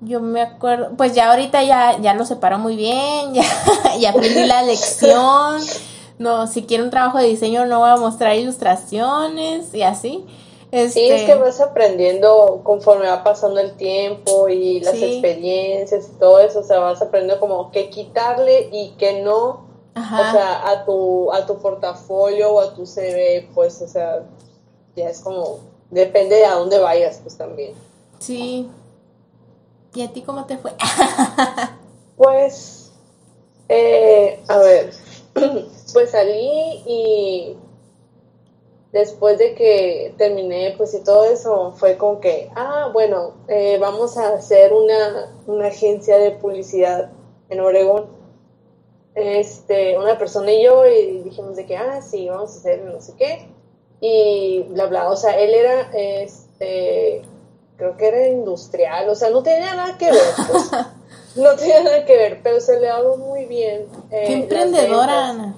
yo me acuerdo, pues ya ahorita ya, ya lo separo muy bien, ya, ya aprendí la lección. No, si quiero un trabajo de diseño no voy a mostrar ilustraciones y así. Sí, es que este, vas aprendiendo conforme va pasando el tiempo y las experiencias y todo eso, o sea, vas aprendiendo como que quitarle y que no, o sea, a tu, a tu portafolio o a tu CV, pues, o sea, ya es como, depende de a dónde vayas, pues también. Sí. ¿Y a ti cómo te fue? pues, eh, a ver, pues salí y después de que terminé, pues y todo eso, fue como que, ah, bueno, eh, vamos a hacer una, una agencia de publicidad en Oregón. Este, una persona y yo, y dijimos de que, ah, sí, vamos a hacer no sé qué, y bla, bla, o sea, él era, este, creo que era industrial, o sea, no tenía nada que ver, pues. no tenía nada que ver, pero se le dado muy bien. Eh, Qué emprendedora, Ana.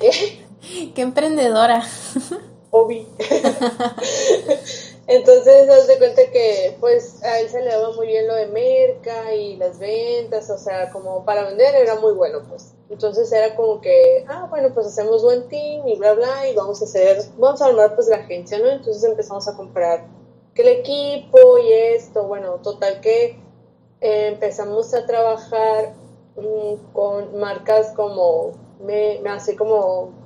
¿Qué? Qué emprendedora. Obi. Entonces, haz de cuenta que, pues, a él se le daba muy bien lo de merca y las ventas, o sea, como para vender era muy bueno, pues. Entonces era como que, ah, bueno, pues hacemos buen team y bla, bla, y vamos a hacer, vamos a armar pues la agencia, ¿no? Entonces empezamos a comprar que el equipo y esto, bueno, total que eh, empezamos a trabajar mm, con marcas como, me, me hace como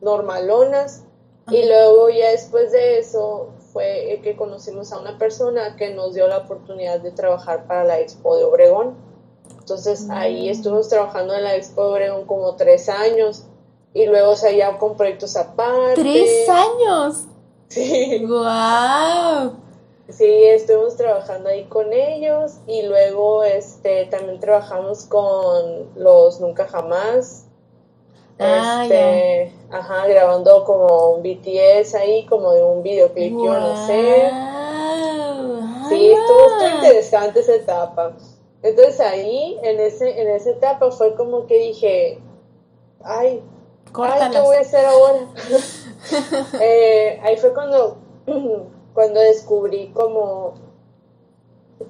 normalonas. Y luego ya después de eso fue que conocimos a una persona que nos dio la oportunidad de trabajar para la Expo de Obregón. Entonces ahí mm. estuvimos trabajando en la Expo de Obregón como tres años y luego se sea, con proyectos aparte. ¿Tres años? Sí. ¡Wow! Sí, estuvimos trabajando ahí con ellos y luego este también trabajamos con los Nunca Jamás Ah, este, ajá, grabando como un BTS ahí, como de un videoclip yo no sé. Sí, estuvo interesante esa etapa. Entonces ahí, en ese, en esa etapa fue como que dije, ay, ay ¿qué voy a hacer ahora? Eh, ahí fue cuando, cuando descubrí como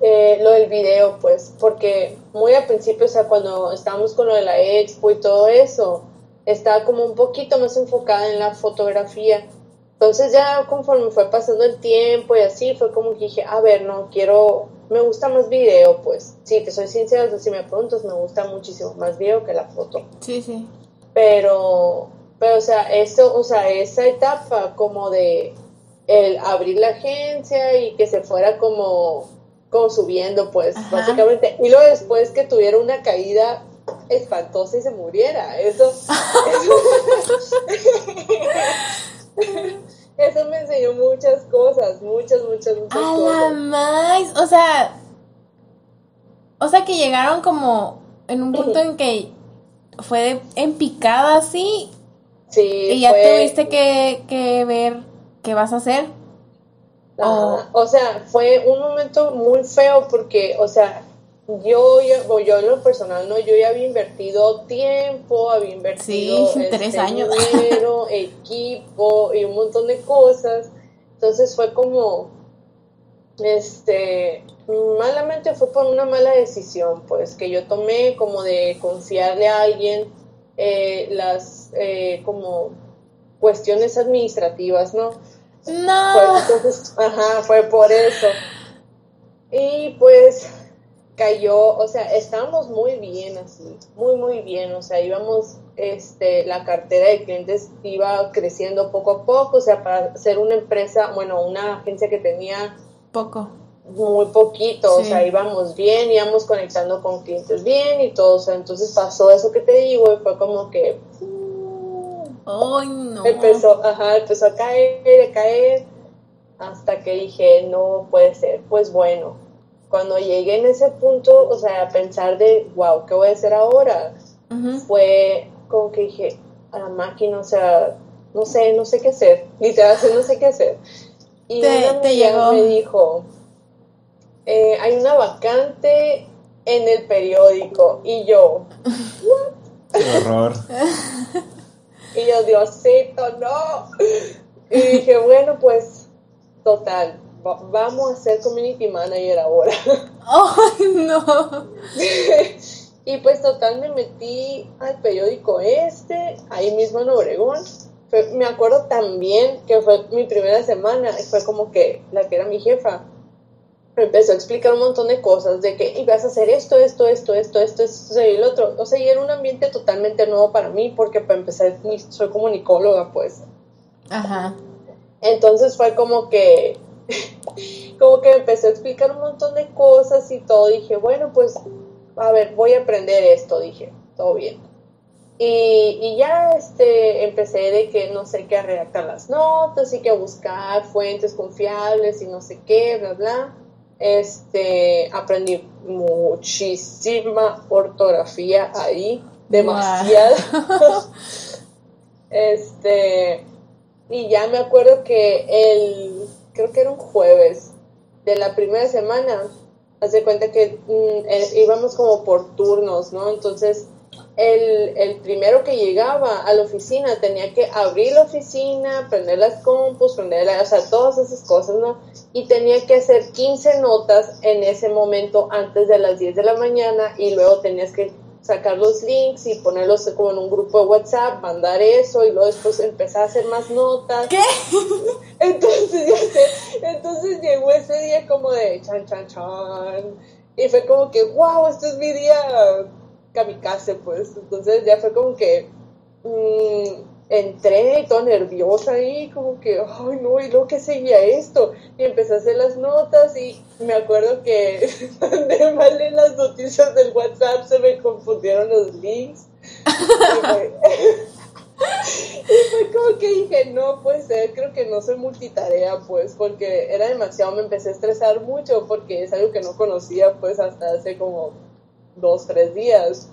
eh, lo del video, pues, porque muy al principio, o sea, cuando estábamos con lo de la expo y todo eso, estaba como un poquito más enfocada en la fotografía. Entonces ya conforme fue pasando el tiempo y así, fue como que dije, a ver, no, quiero, me gusta más video, pues. Sí, te soy sincera, si me preguntas, me gusta muchísimo más video que la foto. Sí, sí. Pero, pero, o sea, eso, o sea, esa etapa como de el abrir la agencia y que se fuera como, como subiendo, pues, básicamente. Y luego después que tuviera una caída espantosa y se muriera. Eso, eso, me enseñó muchas cosas, muchas, muchas, muchas A cosas. la más, o sea, o sea que llegaron como en un punto en que fue en picada así. Sí. Y ya tuviste que, que ver qué vas a hacer. o sea, fue un momento muy feo porque, o sea, yo, yo, yo en lo personal, no, yo ya había invertido tiempo, había invertido sí, tres este, años. dinero, equipo y un montón de cosas. Entonces fue como, este, malamente fue por una mala decisión, pues, que yo tomé como de confiarle a alguien eh, las, eh, como, cuestiones administrativas, ¿no? No. entonces, ajá, fue por eso. Y pues cayó, o sea, estábamos muy bien así, muy, muy bien, o sea, íbamos, este, la cartera de clientes iba creciendo poco a poco, o sea, para ser una empresa, bueno, una agencia que tenía poco. Muy poquito, o sea, íbamos bien, íbamos conectando con clientes bien y todo, o sea, entonces pasó eso que te digo y fue como que... ¡Ay, no! Empezó, ajá, empezó a caer, a caer, hasta que dije, no puede ser, pues bueno, cuando llegué en ese punto, o sea, a pensar de, wow, ¿qué voy a hacer ahora? Fue como que dije, a la máquina, o sea, no sé, no sé qué hacer, literalmente no sé qué hacer. Y una te llegó. me dijo, eh, hay una vacante en el periódico, y yo, Qué horror. y yo, Diosito, no. Y dije, bueno, pues, total, vamos a ser community manager ahora. ¡Ay, no! y pues total me metí al periódico este, ahí mismo en Obregón. me acuerdo también que fue mi primera semana, fue como que la que era mi jefa me empezó a explicar un montón de cosas, de que ibas a hacer esto, esto, esto, esto, esto, esto, y el otro. O sea, y era un ambiente totalmente nuevo para mí, porque para empezar soy comunicóloga, pues. Ajá. Entonces fue como que como que me empezó a explicar un montón de cosas y todo. Dije, bueno, pues, a ver, voy a aprender esto, dije, todo bien. Y, y, ya este, empecé de que no sé qué a redactar las notas y que a buscar fuentes confiables y no sé qué, bla, bla. Este, aprendí muchísima ortografía ahí, demasiada. este, y ya me acuerdo que el, creo que era un jueves de la primera semana, hace cuenta que mm, eh, íbamos como por turnos, ¿no? Entonces, el, el, primero que llegaba a la oficina tenía que abrir la oficina, prender las compus, prender la, o sea, todas esas cosas, ¿no? Y tenía que hacer 15 notas en ese momento antes de las 10 de la mañana y luego tenías que sacar los links y ponerlos como en un grupo de WhatsApp, mandar eso y luego después empezar a hacer más notas. ¿Qué? Entonces, entonces llegó ese día como de chan, chan, chan. Y fue como que, wow, este es mi día kamikaze, pues. Entonces ya fue como que mmm, entré toda nerviosa ahí, como que, ay no, y luego que seguía esto. Y empecé a hacer las notas y me acuerdo que mandé mal en las noticias del WhatsApp, se me confundieron los links. y, fue, fue como que dije, no puede ser, creo que no soy multitarea, pues, porque era demasiado, me empecé a estresar mucho porque es algo que no conocía, pues, hasta hace como dos, tres días.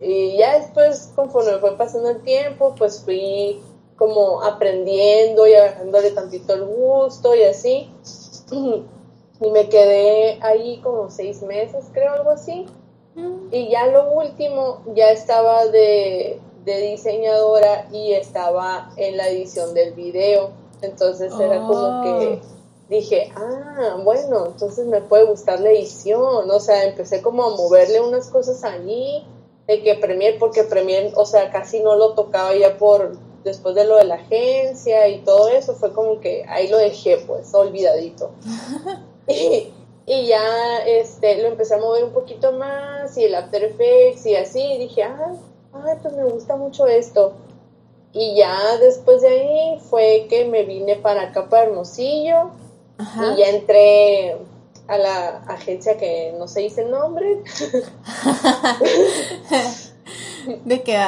Y ya después, conforme fue pasando el tiempo, pues fui como aprendiendo y agarrándole tantito el gusto y así. Y me quedé ahí como seis meses, creo, algo así. Y ya lo último, ya estaba de, de diseñadora y estaba en la edición del video. Entonces era como que dije, ah, bueno, entonces me puede gustar la edición. O sea, empecé como a moverle unas cosas allí de que Premiere, porque Premiere, o sea, casi no lo tocaba ya por después de lo de la agencia y todo eso, fue como que ahí lo dejé, pues, olvidadito. y, y, ya este, lo empecé a mover un poquito más y el After Effects y así, y dije, ay, ay, pues me gusta mucho esto. Y ya después de ahí fue que me vine para acá, para Hermosillo, y ya entré a la agencia que no se dice el nombre. de que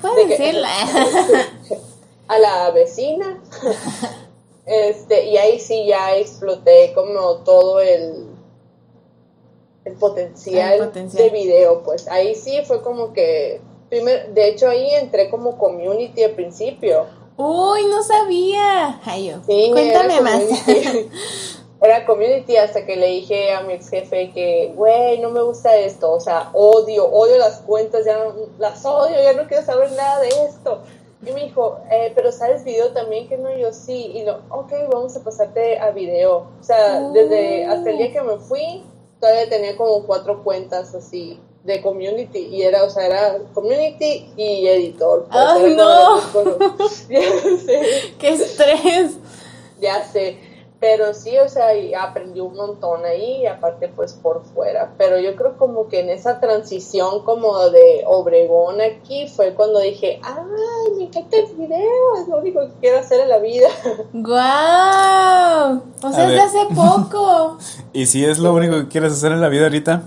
puede decirla. a la vecina. Este, y ahí sí ya exploté como todo el el potencial, de video, pues ahí sí fue como que primer, de hecho ahí entré como community al principio. Uy, no sabía. Ay, yo. Cuéntame más. era community hasta que le dije a mi ex jefe que, güey, no me gusta esto, o sea, odio, odio las cuentas, ya las odio, ya no quiero saber nada de esto. Y me dijo, eh, pero ¿sabes video también? Que no, yo sí. Y lo, ok, vamos a pasarte a video. O sea, desde hasta el día que me fui, todavía tenía como cuatro cuentas así de community y era, o sea, era community y editor. Pues, ¡Ay, no! ya sé. ¡Qué estrés! Ya sé. Pero sí, o sea, aprendí un montón ahí, y aparte pues por fuera. Pero yo creo como que en esa transición como de Obregón aquí fue cuando dije, ay, me encanta el video, es lo único que quiero hacer en la vida. ¡Guau! O sea, es de hace poco. ¿Y si es lo único que quieres hacer en la vida ahorita?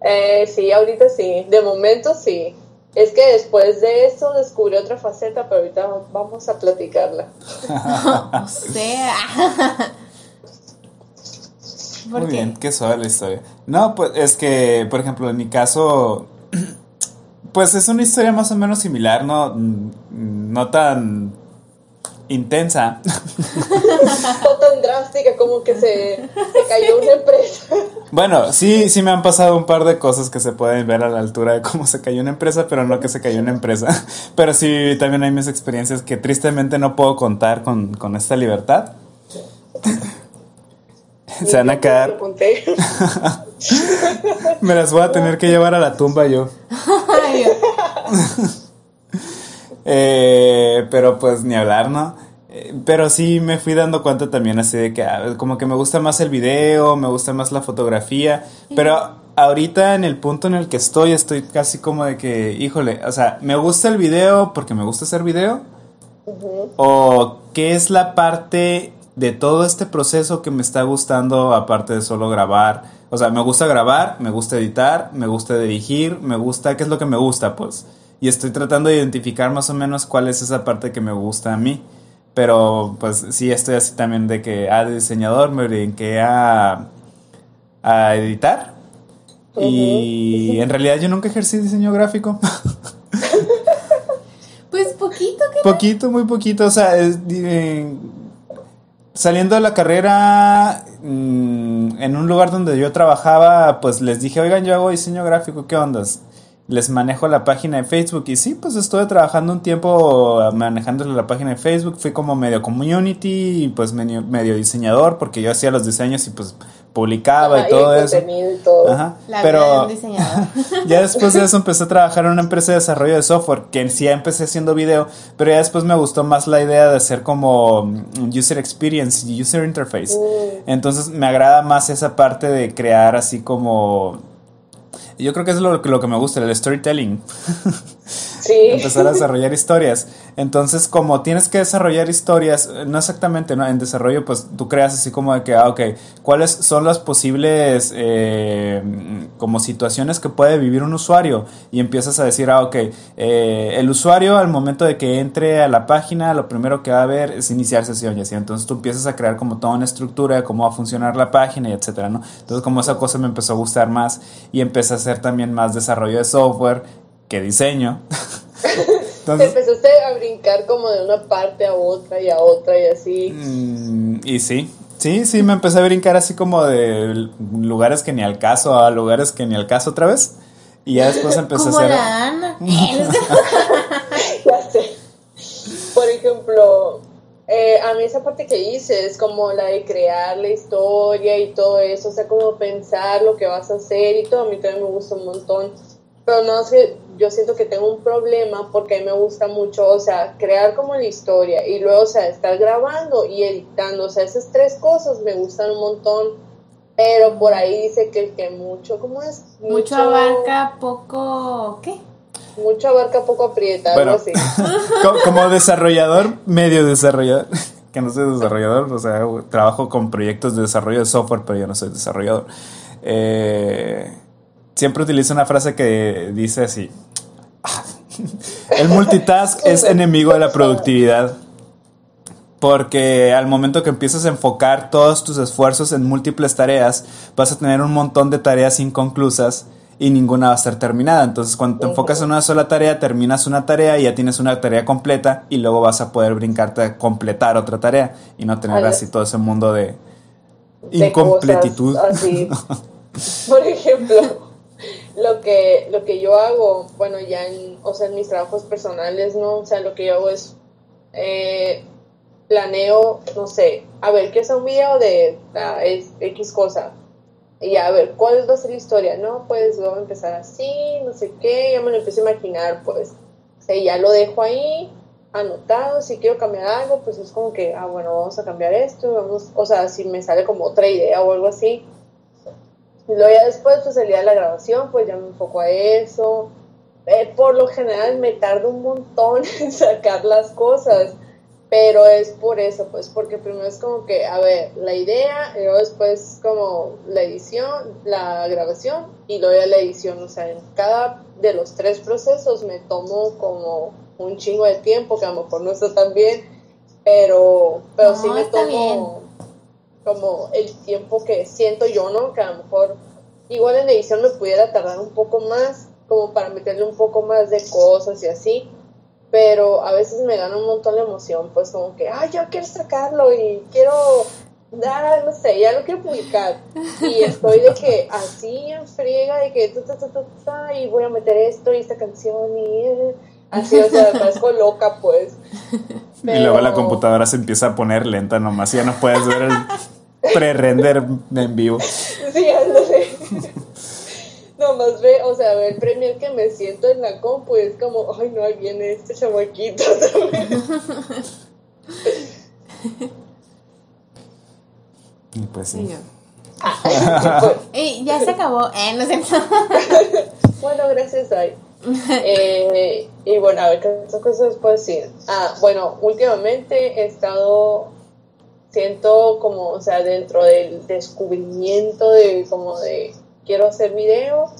Eh, sí, ahorita sí, de momento sí. Es que después de eso descubrí otra faceta, pero ahorita vamos a platicarla. o sea. Muy bien, qué suave la historia. No, pues es que, por ejemplo, en mi caso, pues es una historia más o menos similar, no, no tan intensa. no tan drástica como que se, cayó una empresa. Bueno, sí, sí me han pasado un par de cosas que se pueden ver a la altura de cómo se cayó una empresa, pero no que se cayó una empresa. Pero sí, también hay mis experiencias que tristemente no puedo contar con, con esta libertad. se van a quedar. me las voy a tener que llevar a la tumba yo. Eh, pero pues ni hablar, ¿no? Eh, pero sí me fui dando cuenta también así de que ah, como que me gusta más el video, me gusta más la fotografía, pero ahorita en el punto en el que estoy estoy casi como de que, híjole, o sea, me gusta el video porque me gusta hacer video, o qué es la parte de todo este proceso que me está gustando aparte de solo grabar, o sea, me gusta grabar, me gusta editar, me gusta dirigir, me gusta, ¿qué es lo que me gusta? Pues y estoy tratando de identificar más o menos cuál es esa parte que me gusta a mí. Pero pues sí, estoy así también de que a ah, diseñador me brinqué a, a editar. Y en realidad yo nunca ejercí diseño gráfico. pues poquito que... Poquito, muy poquito. O sea, saliendo de la carrera mm, en un lugar donde yo trabajaba, pues les dije, oigan, yo hago diseño gráfico, ¿qué ondas? Les manejo la página de Facebook y sí, pues estuve trabajando un tiempo manejándole la página de Facebook, fui como medio community y pues medio, medio diseñador porque yo hacía los diseños y pues publicaba y todo eso. Y todo. Ajá. pero ya después de eso empecé a trabajar en una empresa de desarrollo de software que en sí empecé haciendo video, pero ya después me gustó más la idea de hacer como mm, user experience, user interface. Mm. Entonces me agrada más esa parte de crear así como yo creo que es lo, lo que me gusta, el storytelling. Empezar a desarrollar historias. Entonces, como tienes que desarrollar historias, no exactamente, ¿no? En desarrollo, pues tú creas así como de que, ah, ok, ¿cuáles son las posibles eh, como situaciones que puede vivir un usuario? Y empiezas a decir, ah, ok, eh, el usuario al momento de que entre a la página, lo primero que va a ver es iniciar sesión y así. Entonces tú empiezas a crear como toda una estructura de cómo va a funcionar la página y etcétera, ¿no? Entonces, como esa cosa me empezó a gustar más y empecé a hacer también más desarrollo de software que diseño. Entonces, Empezaste a brincar como de una parte a otra y a otra y así. Mm, y sí, sí, sí, me empecé a brincar así como de lugares que ni al caso a lugares que ni al caso otra vez. Y ya después empecé a hacer... La Ana. ya sé. Por ejemplo, eh, a mí esa parte que hice es como la de crear la historia y todo eso, o sea, como pensar lo que vas a hacer y todo, a mí también me gusta un montón. Pero no sé, yo siento que tengo un problema porque a mí me gusta mucho, o sea, crear como la historia y luego, o sea, estar grabando y editando, o sea, esas tres cosas me gustan un montón, pero por ahí dice que, que mucho, ¿cómo es? Mucho, abarca, poco, ¿qué? Mucho abarca, poco aprieta, algo así. como desarrollador, medio desarrollador, que no soy desarrollador, o sea, trabajo con proyectos de desarrollo de software, pero yo no soy desarrollador. Eh siempre utilizo una frase que dice así. El multitask es enemigo de la productividad. Porque al momento que empiezas a enfocar todos tus esfuerzos en múltiples tareas, vas a tener un montón de tareas inconclusas y ninguna va a ser terminada. Entonces, cuando te enfocas en una sola tarea, terminas una tarea y ya tienes una tarea completa y luego vas a poder brincarte a completar otra tarea y no tener así todo ese mundo de, incompletitud. Por ejemplo, lo que, lo que yo hago, bueno, ya en, o sea, en mis trabajos personales, ¿no? O sea, lo que yo hago es eh, planeo, no sé, a ver, ¿qué es un video de es, X cosa? Y a ver, ¿cuál va a ser la historia? No, pues luego empezar así, no sé qué, ya me lo empiezo a imaginar, pues. O ya lo dejo ahí, anotado, si quiero cambiar algo, pues es como que, ah, bueno, vamos a cambiar esto, vamos, o sea, si me sale como otra idea o algo así, luego ya después, pues el día de la grabación, pues ya me enfoco a eso. Eh, por lo general me tardo un montón en sacar las cosas, pero es por eso, pues porque primero es como que, a ver, la idea, y luego después como la edición, la grabación y luego ya la edición, o sea, en cada de los tres procesos me tomo como un chingo de tiempo, que a lo mejor no está tan bien, pero, pero sí me tomo como el tiempo que siento yo, ¿no? Que a lo mejor igual en edición me pudiera tardar un poco más, como para meterle un poco más de cosas y así, pero a veces me gana un montón la emoción, pues como que, ay, yo quiero sacarlo y quiero dar, no sé, ya lo quiero publicar. Y estoy de que así en friega, de que y voy a meter esto y esta canción y así, o sea, parezco loca, pues. Y luego la computadora se empieza a poner lenta nomás y ya no puedes ver el pre-render en vivo. Sí, ándale. Nomás ve, o sea, ve el premier que me siento en la compu y es como, ay, no, ahí viene este chamaquito también. Y pues sí. y ya se acabó. Eh, no sé. bueno, gracias, Ay. Eh, y bueno, a ver qué cosas puedo decir. Ah, bueno, últimamente he estado siento como, o sea, dentro del descubrimiento de como de quiero hacer videos,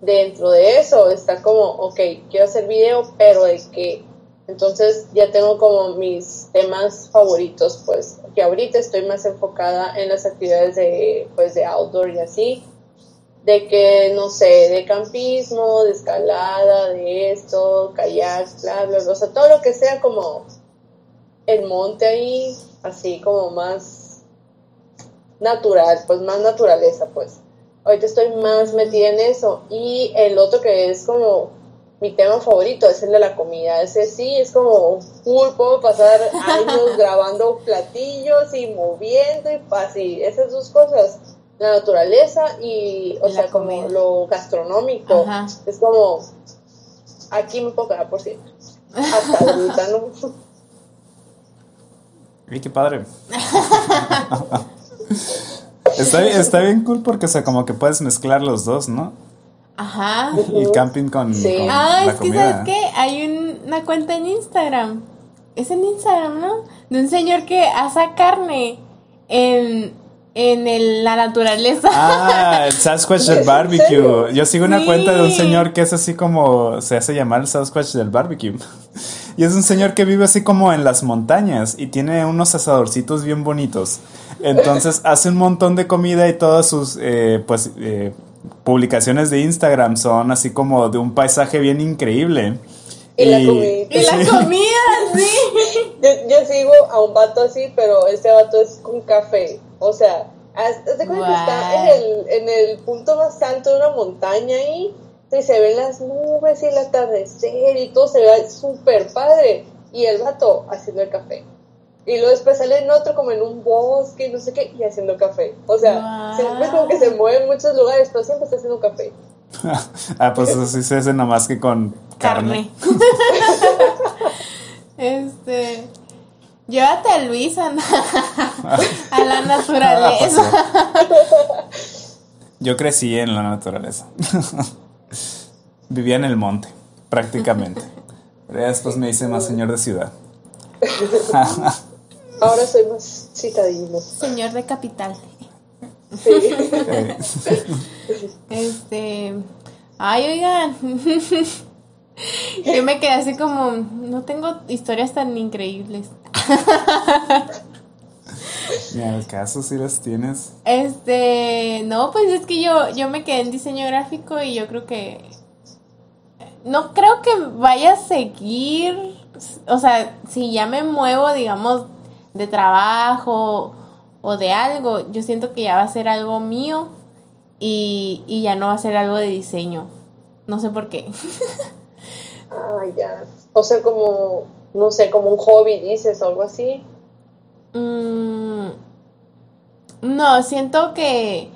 dentro de eso está como, ok, quiero hacer video, pero de que entonces ya tengo como mis temas favoritos, pues que ahorita estoy más enfocada en las actividades de, pues, de outdoor y así, de que, no sé, de campismo, de escalada, de esto, kayak, bla, bla, bla, o sea, todo lo que sea como el monte ahí, así como más natural, pues más naturaleza, pues. Ahorita estoy más metida en eso. Y el otro que es como mi tema favorito es el de la comida. Ese sí es como full, puedo pasar años grabando platillos y moviendo y así, esas dos cosas. La naturaleza y, o sea, como lo gastronómico. Es como, aquí me puedo quedar por siempre. Hasta ahorita, ¿no? Y qué padre. está, está, bien cool porque, o sea, como que puedes mezclar los dos, ¿no? Ajá. Y camping con. Sí. ah, es que, ¿sabes qué? Hay una cuenta en Instagram. Es en Instagram, ¿no? De un señor que asa carne en, en el, la naturaleza. Ah, el Sasquatch del barbecue. Yo sigo una cuenta de un señor que es así como se hace llamar el Sasquatch del barbecue. Y es un señor que vive así como en las montañas y tiene unos asadorcitos bien bonitos. Entonces hace un montón de comida y todas sus eh, pues eh, publicaciones de Instagram son así como de un paisaje bien increíble. Y, la comida. Y la comida, sí. Yo, sigo a un vato así, pero este vato es con café. O sea, haz de cuenta que está en el, en el punto más alto de una montaña ahí y se ven las nubes y el atardecer y todo se ve súper padre. Y el vato haciendo el café. Y luego después sale en otro como en un bosque, no sé qué, y haciendo café. O sea, siempre como que se mueve en muchos lugares, pero siempre está haciendo café. ah, pues así se hace nomás que con carne. este. Llévate a Luis a, a la naturaleza. Yo crecí en la naturaleza. Vivía en el monte, prácticamente. Pero después me hice más señor de ciudad. Ahora soy más citadino. Señor de capital. este. Ay, oigan. Yo me quedé así como. No tengo historias tan increíbles. Mira, el caso si las tienes. Este, no, pues es que yo, yo me quedé en diseño gráfico y yo creo que no creo que vaya a seguir, o sea, si ya me muevo, digamos, de trabajo o de algo, yo siento que ya va a ser algo mío y, y ya no va a ser algo de diseño. No sé por qué. ah, ya. O sea, como, no sé, como un hobby, dices, o algo así. Mm, no, siento que,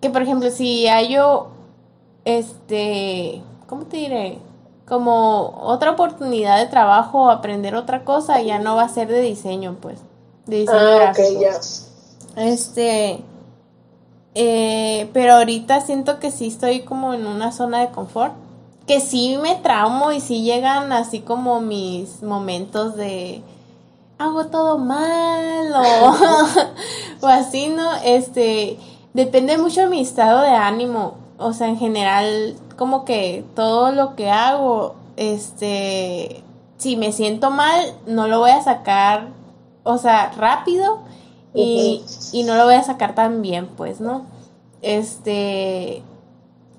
que por ejemplo, si hay yo, este, ¿cómo te diré? Como otra oportunidad de trabajo aprender otra cosa, ya no va a ser de diseño, pues, de diseño ah, gráfico. ya. Este, eh, pero ahorita siento que sí estoy como en una zona de confort, que sí me traumo y sí llegan así como mis momentos de hago todo mal o, así, ¿no? Este, depende mucho de mi estado de ánimo. O sea, en general, como que todo lo que hago, este, si me siento mal, no lo voy a sacar, o sea, rápido y, y no lo voy a sacar tan bien, pues, ¿no? Este,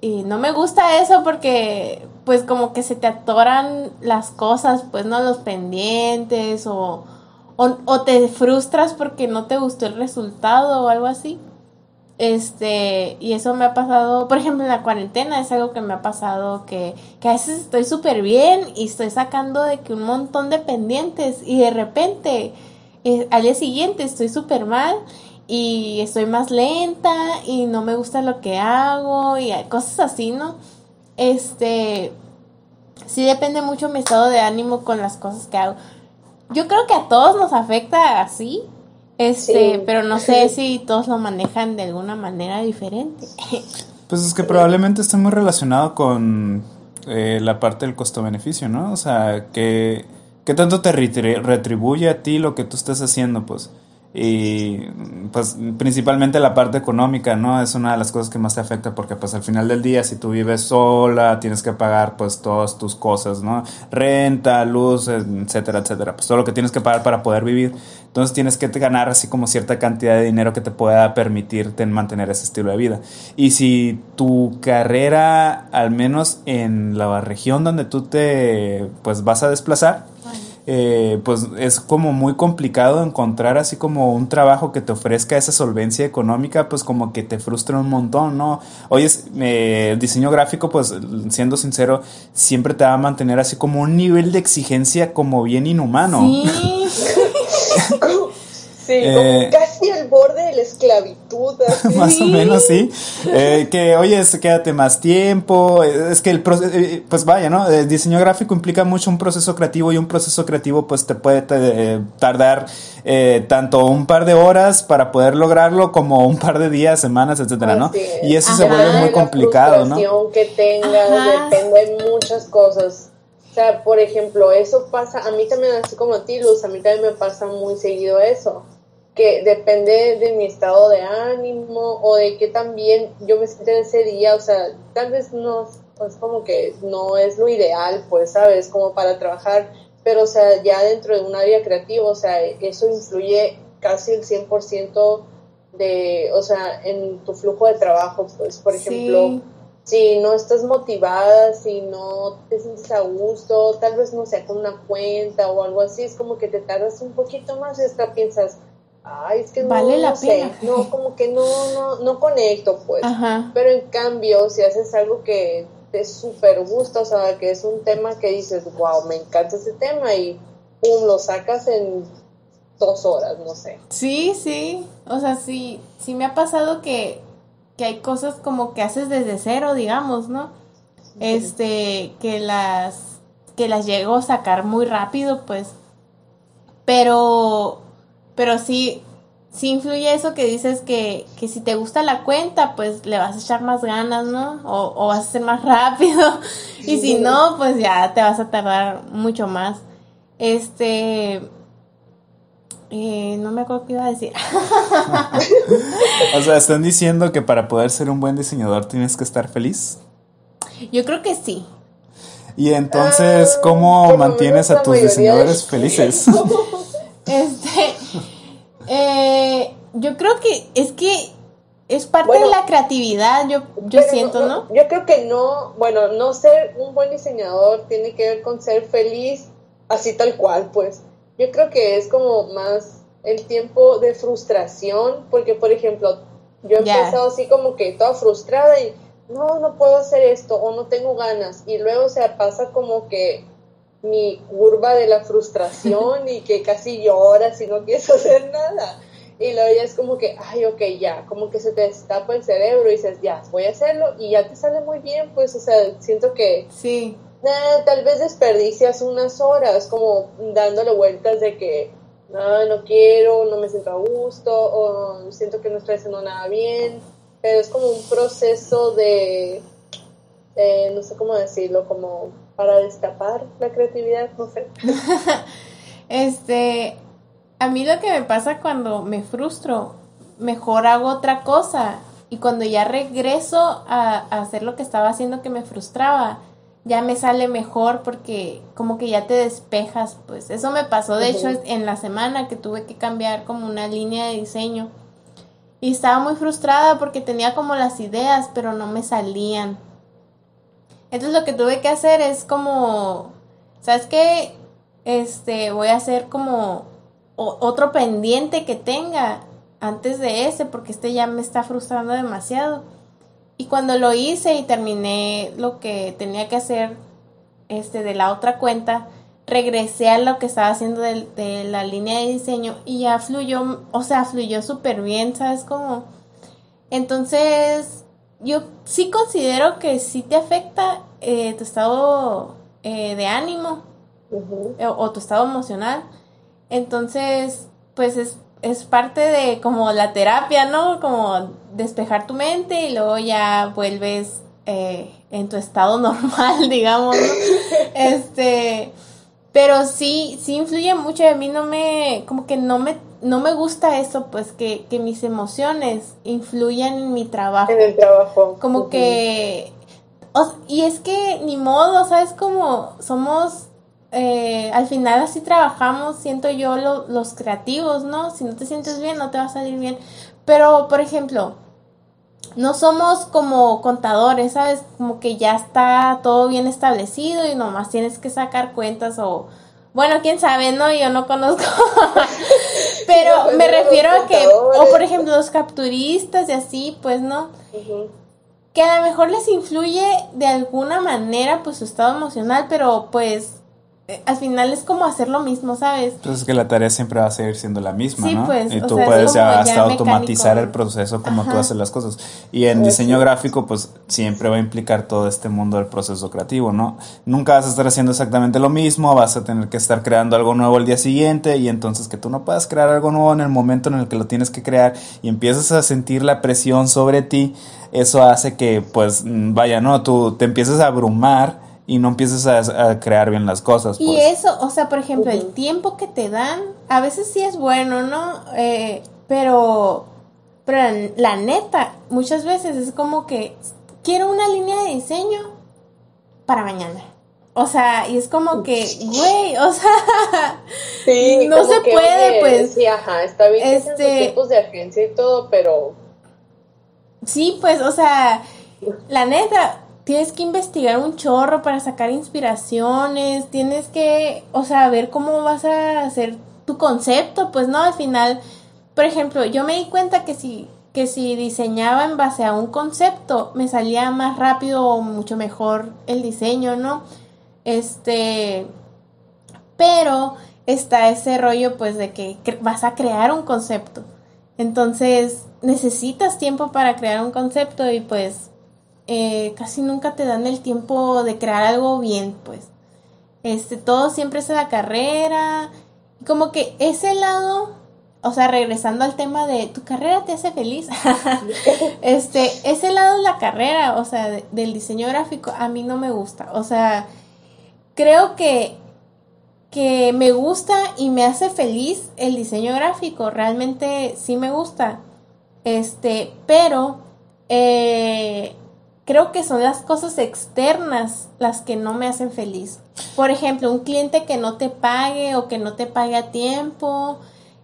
y no me gusta eso porque, pues, como que se te atoran las cosas, pues, ¿no? Los pendientes o o, te frustras porque no te gustó el resultado o algo así. Este, y eso me ha pasado, por ejemplo, en la cuarentena es algo que me ha pasado que, que a veces estoy súper bien y estoy sacando de que un montón de pendientes y de repente eh, al día siguiente estoy súper mal y estoy más lenta y no me gusta lo que hago y cosas así, ¿no? Este, sí depende mucho mi estado de ánimo con las cosas que hago yo creo que a todos nos afecta así, este, pero no sé si todos lo manejan de alguna manera diferente. Pues es que probablemente está muy relacionado con eh, la parte del costo-beneficio, ¿no? O sea, que, tanto te retribuye a ti lo que tú estás haciendo, pues. Y pues principalmente la parte económica, ¿no? Es una de las cosas que más te afecta porque pues al final del día si tú vives sola, tienes que pagar pues todas tus cosas, ¿no? Renta, luz, etcétera, etcétera. Pues todo lo que tienes que pagar para poder vivir. Entonces tienes que ganar así como cierta cantidad de dinero que te pueda permitirte mantener ese estilo de vida. Y si tu carrera, al menos en la región donde tú te pues vas a desplazar, eh, pues es como muy complicado encontrar así como un trabajo que te ofrezca esa solvencia económica, pues como que te frustra un montón, ¿no? Oye, eh, diseño gráfico, pues siendo sincero, siempre te va a mantener así como un nivel de exigencia como bien inhumano. Sí. Sí, eh, casi al borde de la esclavitud. Más o menos, sí. Eh, que, oye, quédate más tiempo. Es que el proceso, eh, pues vaya, ¿no? El diseño gráfico implica mucho un proceso creativo y un proceso creativo pues te puede tardar tanto un par de horas para poder lograrlo como un par de días, semanas, etcétera, ¿no? Y eso se vuelve muy complicado, ¿no? que tengas depende de muchas cosas. O sea, por ejemplo, eso pasa, a mí también, así como a ti, Luz, a mí también me pasa muy seguido eso que depende de mi estado de ánimo o de que también yo me siento ese día, o sea, tal vez no es como que no es lo ideal, pues, ¿sabes? Como para trabajar, pero, o sea, ya dentro de un área creativa, o sea, eso influye casi el 100% de, o sea, en tu flujo de trabajo, pues, por ejemplo, si no estás motivada, si no te sientes a gusto, tal vez no sea con una cuenta o algo así, es como que te tardas un poquito más y hasta piensas, ay, es que no, vale la sé, no, como que no, no, no conecto, pues. Pero en cambio, si haces algo que te súper gusta, o sea, que es un tema que dices, wow, me encanta ese tema y pum, lo sacas en dos horas, no sé. Sí, sí, o sea, sí, sí me ha pasado que, que hay cosas como que haces desde cero, digamos, ¿no? Este, que las, que las llego a sacar muy rápido, pues. Pero pero sí, sí influye eso que dices que, que si te gusta la cuenta, pues le vas a echar más ganas, ¿no? O, o vas a ser más rápido. y si no, pues ya te vas a tardar mucho más. Este... Eh, no me acuerdo qué iba a decir. o sea, ¿están diciendo que para poder ser un buen diseñador tienes que estar feliz? Yo creo que sí. Y entonces, ¿cómo ah, mantienes a tus diseñadores felices? Este, eh, yo creo que es que es parte de la creatividad, yo, yo siento, no, Yo creo que no, bueno, no ser un buen diseñador tiene que ver con ser feliz así tal cual, pues. Yo creo que es como más el tiempo de frustración, porque por ejemplo, yo he empezado así como que toda frustrada y no, no puedo hacer esto o no tengo ganas y luego se pasa como que mi curva de la frustración y que casi lloras y no quieres hacer nada. Y luego ya es como que, ay, ok, ya, como que se te destapa el cerebro y dices, ya, voy a hacerlo y ya te sale muy bien, pues, o sea, siento que... Sí. tal vez desperdicias unas horas como dándole vueltas de que, no, no quiero, no me siento a gusto, o siento que no estoy haciendo nada bien, pero es como un proceso de, eh, no sé cómo decirlo, como para destapar la creatividad, no sé. este, a mí lo que me pasa cuando me frustro, mejor hago otra cosa. Y cuando ya regreso a, hacer lo que estaba haciendo que me frustraba, ya me sale mejor porque como que ya te despejas, pues. Eso me pasó de hecho en la semana que tuve que cambiar como una línea de diseño. Y estaba muy frustrada porque tenía como las ideas pero no me salían entonces lo que tuve que hacer es como, ¿sabes qué? Este, voy a hacer como otro pendiente que tenga antes de ese, porque este ya me está frustrando demasiado. Y cuando lo hice y terminé lo que tenía que hacer este, de la otra cuenta, regresé a lo que estaba haciendo de, de la línea de diseño y ya fluyó, o sea, fluyó súper bien, ¿sabes cómo? Entonces, yo sí considero que sí te afecta eh, tu estado eh, de ánimo eh, o, tu estado emocional. Entonces, pues es, es parte de como la terapia, ¿no? Como despejar tu mente y luego ya vuelves en tu estado normal, digamos, ¿no? Este, Pero sí, sí influye mucho a mí no me, como que no me, no me gusta eso, pues que, que mis emociones influyan en mi trabajo. En el trabajo. Como que, y es que ni modo, ¿sabes? Como somos, eh, al final así trabajamos, siento yo, los creativos, ¿no? Si no te sientes bien, no te va a salir bien. Pero, por ejemplo, no somos como contadores, ¿sabes? Como que ya está todo bien establecido y nomás tienes que sacar cuentas o... Bueno, quién sabe, ¿no? Yo no conozco. Pero pues me refiero a que, o por ejemplo, los capturistas y así, pues, ¿no? Que a lo mejor les influye de alguna manera, pues, su estado emocional, pero pues al final es como hacer lo mismo, ¿sabes? Entonces pues es que la tarea siempre va a seguir siendo la misma, ¿no? Pues, y tú puedes ya hasta automatizar el proceso como tú haces las cosas. Y en diseño gráfico, pues siempre va a implicar todo este mundo del proceso creativo, ¿no? Nunca vas a estar haciendo exactamente lo mismo, vas a tener que estar creando algo nuevo el día siguiente y entonces que tú no puedas crear algo nuevo en el momento en el que lo tienes que crear y empiezas a sentir la presión sobre ti, eso hace que, pues, mm, vaya, ¿no? Tú te empieces a abrumar y no empieces a, crear bien las cosas. Y pues. eso, o sea, por ejemplo, el tiempo que te dan, a veces sí es bueno, ¿no? Eh, pero, pero la neta, muchas veces es como que quiero una línea de diseño para mañana. O sea, y es como que, güey, o sea, no se puede, pues. Sí, ajá, está bien este, tipos de agencia y todo, pero. Sí, pues, o sea, la neta, tienes que investigar un chorro para sacar inspiraciones, tienes que, o sea, ver cómo vas a hacer tu concepto, pues no, al final, por ejemplo, yo me di cuenta que si que si diseñaba en base a un concepto, me salía más rápido o mucho mejor el diseño, ¿no? Este, pero está ese rollo pues de que vas a crear un concepto. Entonces, necesitas tiempo para crear un concepto y pues eh, casi nunca te dan el tiempo de crear algo bien, pues. Este, todo siempre es la carrera. Como que ese lado, o sea, regresando al tema de tu carrera te hace feliz. este, ese lado de la carrera, o sea, del diseño gráfico, a mí no me gusta. O sea, creo que que me gusta y me hace feliz el diseño gráfico, realmente sí me gusta. Este, pero eh, creo que son las cosas externas las que no me hacen feliz. Por ejemplo, un cliente que no te pague o que no te pague a tiempo,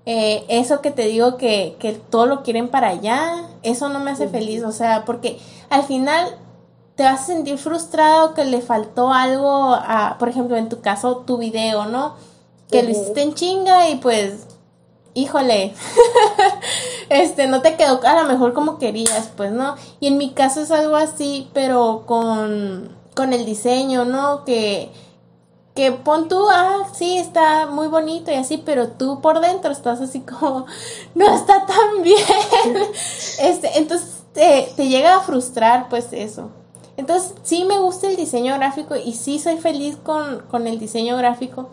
eh, eso que te digo que, que, todo lo quieren para allá, eso no me hace feliz, o sea, porque al final te vas a sentir frustrado que le faltó algo a, por ejemplo, en tu caso, tu video, ¿no? Que lo hiciste en chinga y pues híjole, este, no te quedó a lo mejor como querías, pues, ¿no? Y en mi caso es algo así, pero con, con el diseño, ¿no? Que, que pon tú, ah, sí, está muy bonito y así, pero tú por dentro estás así como, no está tan bien. este, entonces te, te llega a frustrar, pues, eso. Entonces, sí me gusta el diseño gráfico y sí soy feliz con, con el diseño gráfico,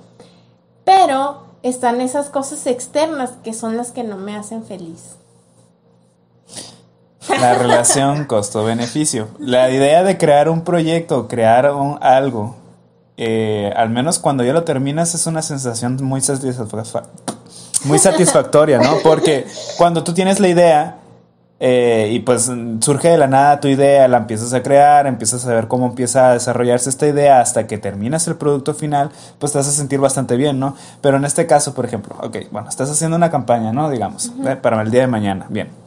pero están esas cosas externas que son las que no me hacen feliz. La relación costo-beneficio. La idea de crear un proyecto, crear un, algo, eh, al menos cuando ya lo terminas, es una sensación muy, muy satisfactoria, ¿no? Porque cuando tú tienes la idea, eh, y pues surge de la nada tu idea, la empiezas a crear, empiezas a ver cómo empieza a desarrollarse esta idea hasta que terminas el producto final, pues te a sentir bastante bien, ¿no? Pero en este caso, por ejemplo, ok, bueno, estás haciendo una campaña, ¿no? Digamos, para el día de mañana, bien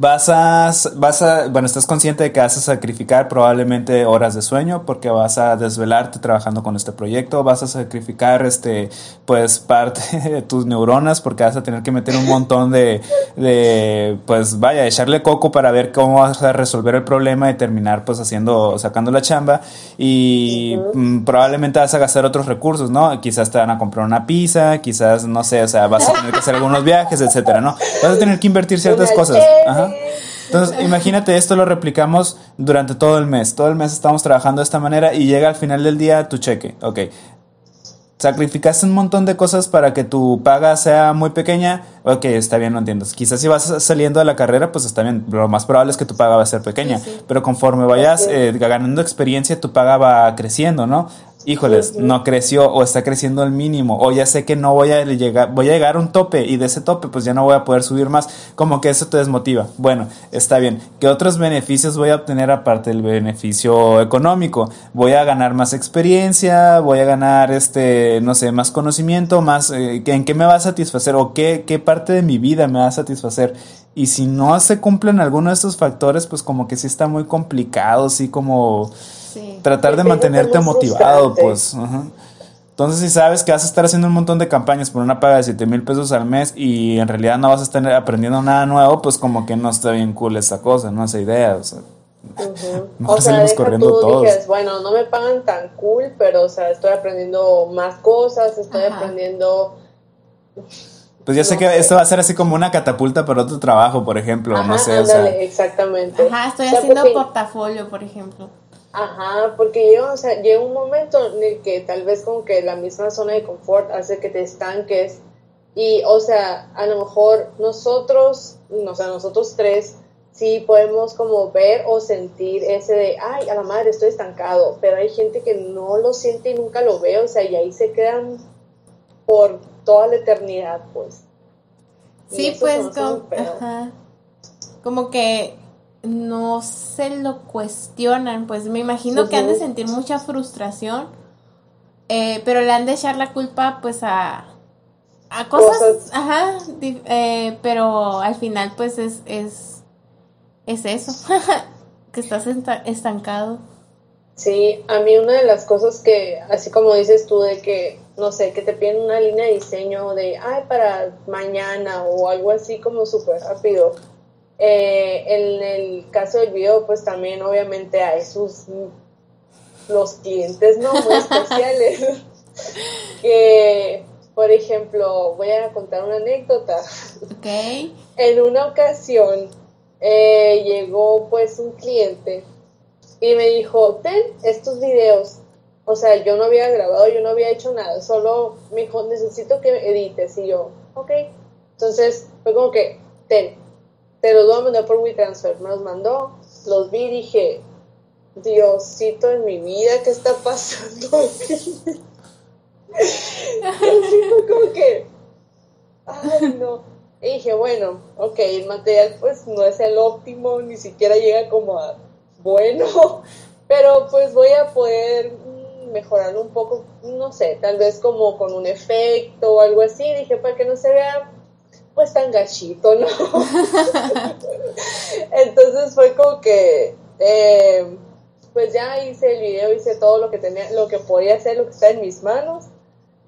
Vas a, vas a, bueno, estás consciente de que vas a sacrificar probablemente horas de sueño porque vas a desvelarte trabajando con este proyecto, vas a sacrificar, este, pues, parte de tus neuronas porque vas a tener que meter un montón de, de, pues, vaya, echarle coco para ver cómo vas a resolver el problema y terminar, pues, haciendo, sacando la chamba y mm, probablemente vas a gastar otros recursos, ¿no? Quizás te van a comprar una pizza, quizás, no sé, o sea, vas a tener que hacer algunos viajes, etcétera, ¿no? Vas a tener que invertir ciertas cosas. Ajá. Entonces, imagínate, esto lo replicamos durante todo el mes. Todo el mes estamos trabajando de esta manera y llega al final del día tu cheque. Ok. Sacrificaste un montón de cosas para que tu paga sea muy pequeña. Ok, está bien, no entiendo. Quizás si vas saliendo de la carrera, pues está bien. Lo más probable es que tu paga va a ser pequeña. Pero conforme vayas eh, ganando experiencia, tu paga va creciendo, ¿no? Híjoles, no creció o está creciendo al mínimo o ya sé que no voy a llegar, voy a llegar a un tope y de ese tope pues ya no voy a poder subir más, como que eso te desmotiva. Bueno, está bien. ¿Qué otros beneficios voy a obtener aparte del beneficio económico? Voy a ganar más experiencia, voy a ganar este, no sé, más conocimiento, más eh, ¿en qué me va a satisfacer o qué, qué parte de mi vida me va a satisfacer? Y si no se cumplen alguno de estos factores, pues como que sí está muy complicado, sí como tratar de mantenerte motivado, pues. Entonces, si sabes que vas a estar haciendo un montón de campañas por una paga de 7 mil pesos al mes y en realidad no vas a estar aprendiendo nada nuevo, pues como que no está bien cool esa cosa, ¿no? Esa idea, o sea. o sea, corriendo todos. bueno, no me pagan tan cool, pero, o sea, estoy aprendiendo más cosas, estoy aprendiendo... Pues ya sé que esto va a ser así como una catapulta para otro trabajo, por ejemplo, no sé, o sea. exactamente. Ajá, estoy haciendo portafolio, por ejemplo. Ajá, porque yo, o sea, llega un momento en el que tal vez como que la misma zona de confort hace que te estanques y, o sea, a lo mejor nosotros, o sea, nosotros tres, sí podemos como ver o sentir ese de, ay, a la madre estoy estancado, pero hay gente que no lo siente y nunca lo ve, o sea, y ahí se quedan por toda la eternidad, pues. Sí, pues, como, como que no se lo cuestionan, pues me imagino que han de sentir mucha frustración, eh, pero le han de echar la culpa pues a, a cosas, ajá, eh, pero al final pues es, es, es eso, que estás estancado. Sí, a mí una de las cosas que, así como dices tú, de que, no sé, que te piden una línea de diseño de, ay, para mañana o algo así como súper rápido eh, en el caso del video, pues también obviamente hay sus los clientes no muy especiales. que, por ejemplo, voy a contar una anécdota. Okay. En una ocasión eh, llegó pues un cliente y me dijo, ten estos videos. O sea, yo no había grabado, yo no había hecho nada, solo me dijo, necesito que edites. Y yo, ok. Entonces fue como que, ten, te los voy a mandar por WeTransfer. Me los mandó, los vi y dije, Diosito en mi vida, ¿qué está pasando como que, ay no. Y dije, bueno, ok, el material pues no es el óptimo, ni siquiera llega como a bueno, pero pues voy a poder mm, mejorarlo un poco, no sé, tal vez como con un efecto o algo así. Dije, para que no se vea pues tan gachito, ¿no? Entonces fue como que, eh, pues ya hice el video, hice todo lo que tenía, lo que podía hacer, lo que está en mis manos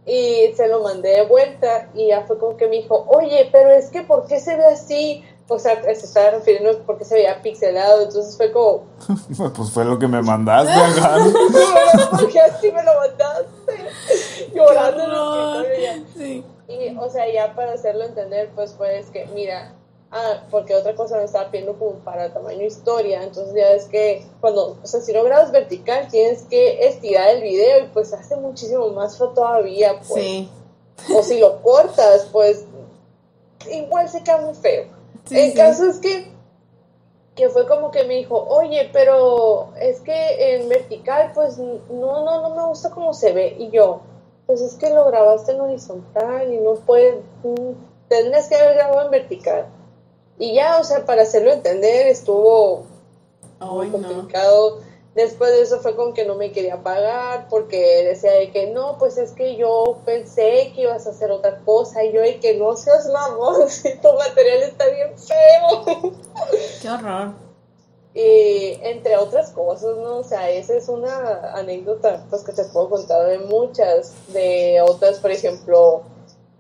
y se lo mandé de vuelta y ya fue como que me dijo, oye, pero es que ¿por qué se ve así? O sea, se estaba refiriendo porque se veía pixelado, entonces fue como... pues fue lo que me mandaste, porque así me lo mandaste, llorando en Sí. Y, o sea, ya para hacerlo entender, pues, pues, que, mira, ah, porque otra cosa me estaba pidiendo como para tamaño historia, entonces ya es que cuando, o sea, si lo grabas vertical, tienes que estirar el video y pues hace muchísimo más feo todavía, pues. Sí. O si lo cortas, pues, igual se queda muy feo. el caso es que que fue como que me dijo, oye, pero es que en vertical, pues no, no, no me gusta cómo se ve. Y yo, pues es que lo grabaste en horizontal y no puedes, tendrías que haber grabado en vertical. Y ya, o sea, para hacerlo entender estuvo muy complicado. Después de eso fue con que no me quería pagar porque decía de que no, pues es que yo pensé que ibas a hacer otra cosa y yo de que no seas mamón, si tu material está bien feo. Qué horror. Y entre otras cosas, ¿no? O sea, esa es una anécdota pues que te puedo contar de muchas, de otras, por ejemplo,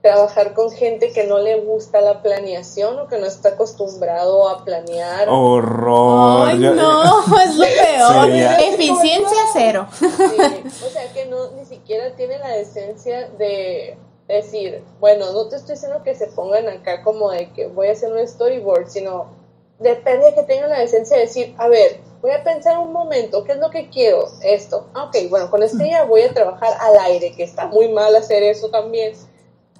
trabajar con gente que no le gusta la planeación o que no está acostumbrado a planear. Horror. Ay, no, es lo peor. Eficiencia cero. O sea, que no ni siquiera tiene la decencia de decir, bueno, no te estoy diciendo que se pongan acá como de que voy a hacer un storyboard, sino depende de que tengan la decencia de decir, a ver, voy a pensar un momento, ¿qué es lo que quiero? Esto. Ah, ok, bueno, con este día voy a trabajar al aire, que está muy mal hacer eso también.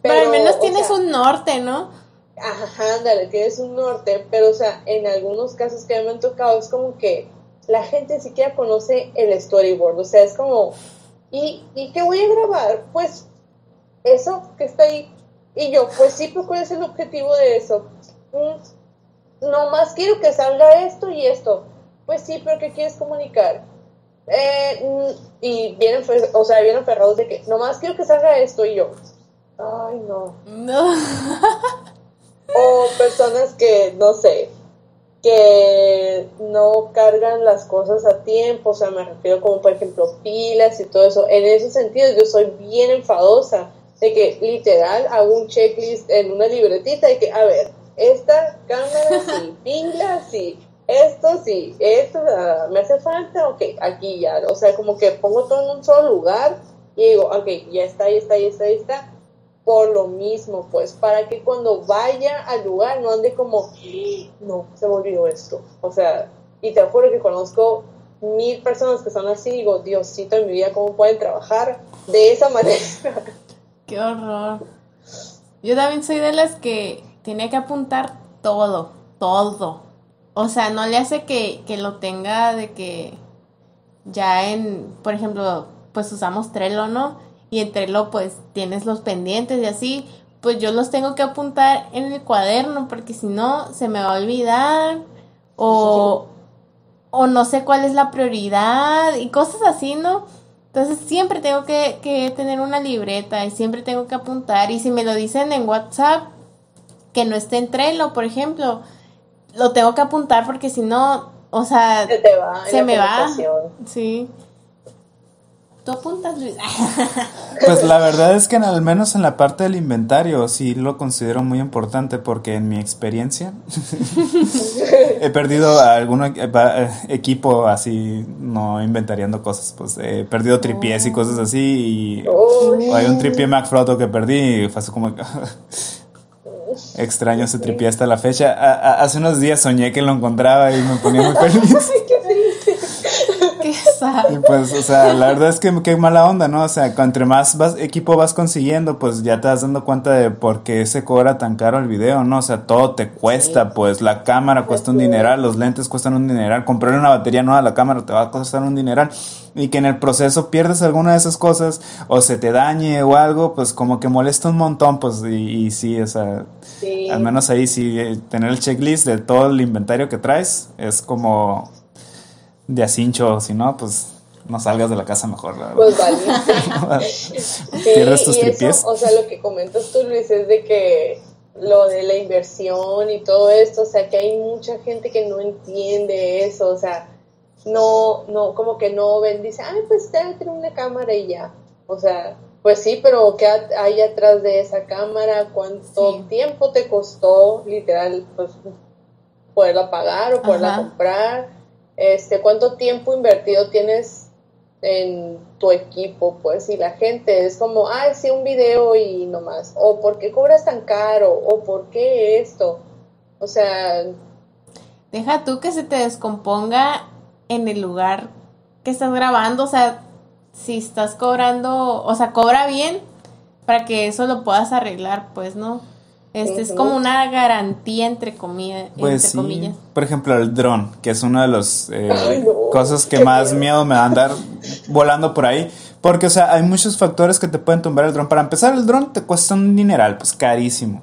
Pero, al menos tienes un norte, ¿no? Ajá, ándale, tienes un norte, pero o sea, en algunos casos que me han tocado es como que la gente siquiera conoce el storyboard, o sea, es como, ¿y, ¿y qué voy a grabar? Pues eso que está ahí. Y yo, pues sí, pero ¿cuál es el objetivo de eso? Mm, no más quiero que salga esto y esto. Pues sí, pero ¿qué quieres comunicar? Eh, mm, y vienen, o sea, vienen ferrados de que nomás quiero que salga esto y yo, ay no. No. o personas que, no sé, que no cargan las cosas a tiempo, o sea, me refiero como por ejemplo pilas y todo eso. En ese sentido yo soy bien enfadosa de que literal hago un checklist en una libretita y que, a ver, esta cámara sí, pilas sí, esto sí, esto me hace falta, ok, aquí ya, o sea, como que pongo todo en un solo lugar y digo, ok, ya está, ya está, ya está, ya está, por lo mismo, pues, para que cuando vaya al lugar no ande como, no, se me olvidó esto. O sea, y te juro que conozco mil personas que son así, digo, Diosito en mi vida, ¿cómo pueden trabajar de esa manera? Qué horror. Yo también soy de las que tiene que apuntar todo, todo. O sea, no le hace que, que lo tenga de que ya en, por ejemplo, pues usamos Trello, ¿no? y entre lo pues tienes los pendientes y así, pues yo los tengo que apuntar en el cuaderno porque si no se me va a olvidar o, o no sé cuál es la prioridad y cosas así, ¿no? Entonces siempre tengo que, que tener una libreta y siempre tengo que apuntar y si me lo dicen en WhatsApp que no esté en Trello, por ejemplo, lo tengo que apuntar porque si no, o sea, se, te va se me va. Sí. ¿Tú apuntas, Luis? pues la verdad es que al menos en la parte del inventario sí lo considero muy importante porque en mi experiencia he perdido algún eh, eh, equipo así, no inventariando cosas, pues he perdido tripiés y cosas así y hay un tripié MacFroto que perdí y fue así como... Extraño ese tripié hasta la fecha. hace unos días soñé que lo encontraba y me ponía muy feliz. Y pues, o sea, la verdad es que qué mala onda, ¿no? O sea, entre más vas, equipo vas consiguiendo, pues ya te vas dando cuenta de por qué se cobra tan caro el video, ¿no? O sea, todo te cuesta, pues la cámara cuesta un dineral, los lentes cuestan un dineral, comprarle una batería nueva a la cámara te va a costar un dineral. Y que en el proceso pierdes alguna de esas cosas o se te dañe o algo, pues como que molesta un montón, pues y, y sí, o sea, al menos ahí sí, eh, tener el checklist de todo el inventario que traes es como de acincho, si no, pues no salgas de la casa mejor, la Pues vale. Pierdes tus tripies. o sea, lo que comentas tú, Luis, es de que lo de la inversión y todo esto, o sea, que hay mucha gente que no entiende eso, o sea, no, no, como que no ven, dice, ay, pues te una cámara y ya. O sea, pues sí, pero ¿qué hay atrás de esa cámara? ¿Cuánto tiempo te costó, literal, pues, poderla pagar o poderla comprar? Este, cuánto tiempo invertido tienes en tu equipo, pues, y la gente es como, ah, sí, un video y no más, o por qué cobras tan caro, o por qué esto, o sea... Deja tú que se te descomponga en el lugar que estás grabando, o sea, si estás cobrando, o sea, cobra bien para que eso lo puedas arreglar, pues, ¿no? Este es como una garantía entre, comillas, pues sí. comillas. Por ejemplo, el dron, que es una de las eh, cosas que más miedo me da andar volando por ahí. Porque, o sea, hay muchos factores que te pueden tumbar el dron. Para empezar, el dron te cuesta un dineral, pues carísimo.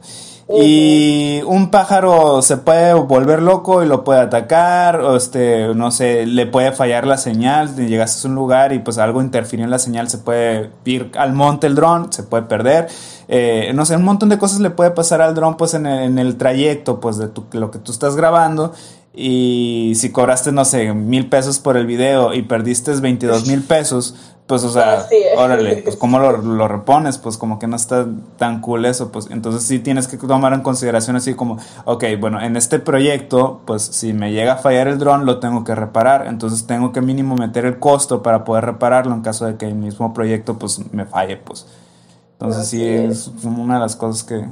Y un pájaro se puede volver loco y lo puede atacar, o este, no sé, le puede fallar la señal, llegaste a un lugar y pues algo interfirió en la señal, se puede ir al monte el dron, se puede perder. Eh, no sé, un montón de cosas le puede pasar al dron pues en el, en el trayecto pues de lo que tú estás grabando y si cobraste, no sé, mil pesos por el video y perdiste 22 mil pesos, pues, o sea, órale, pues, ¿cómo lo, lo, repones? Pues, como que no está tan cool eso, pues, entonces sí tienes que tomar en consideración así como, ok, bueno, en este proyecto, pues, si me llega a fallar el dron, lo tengo que reparar, entonces tengo que mínimo meter el costo para poder repararlo en caso de que el mismo proyecto, pues, me falle, pues. Entonces sí, es una de las cosas que,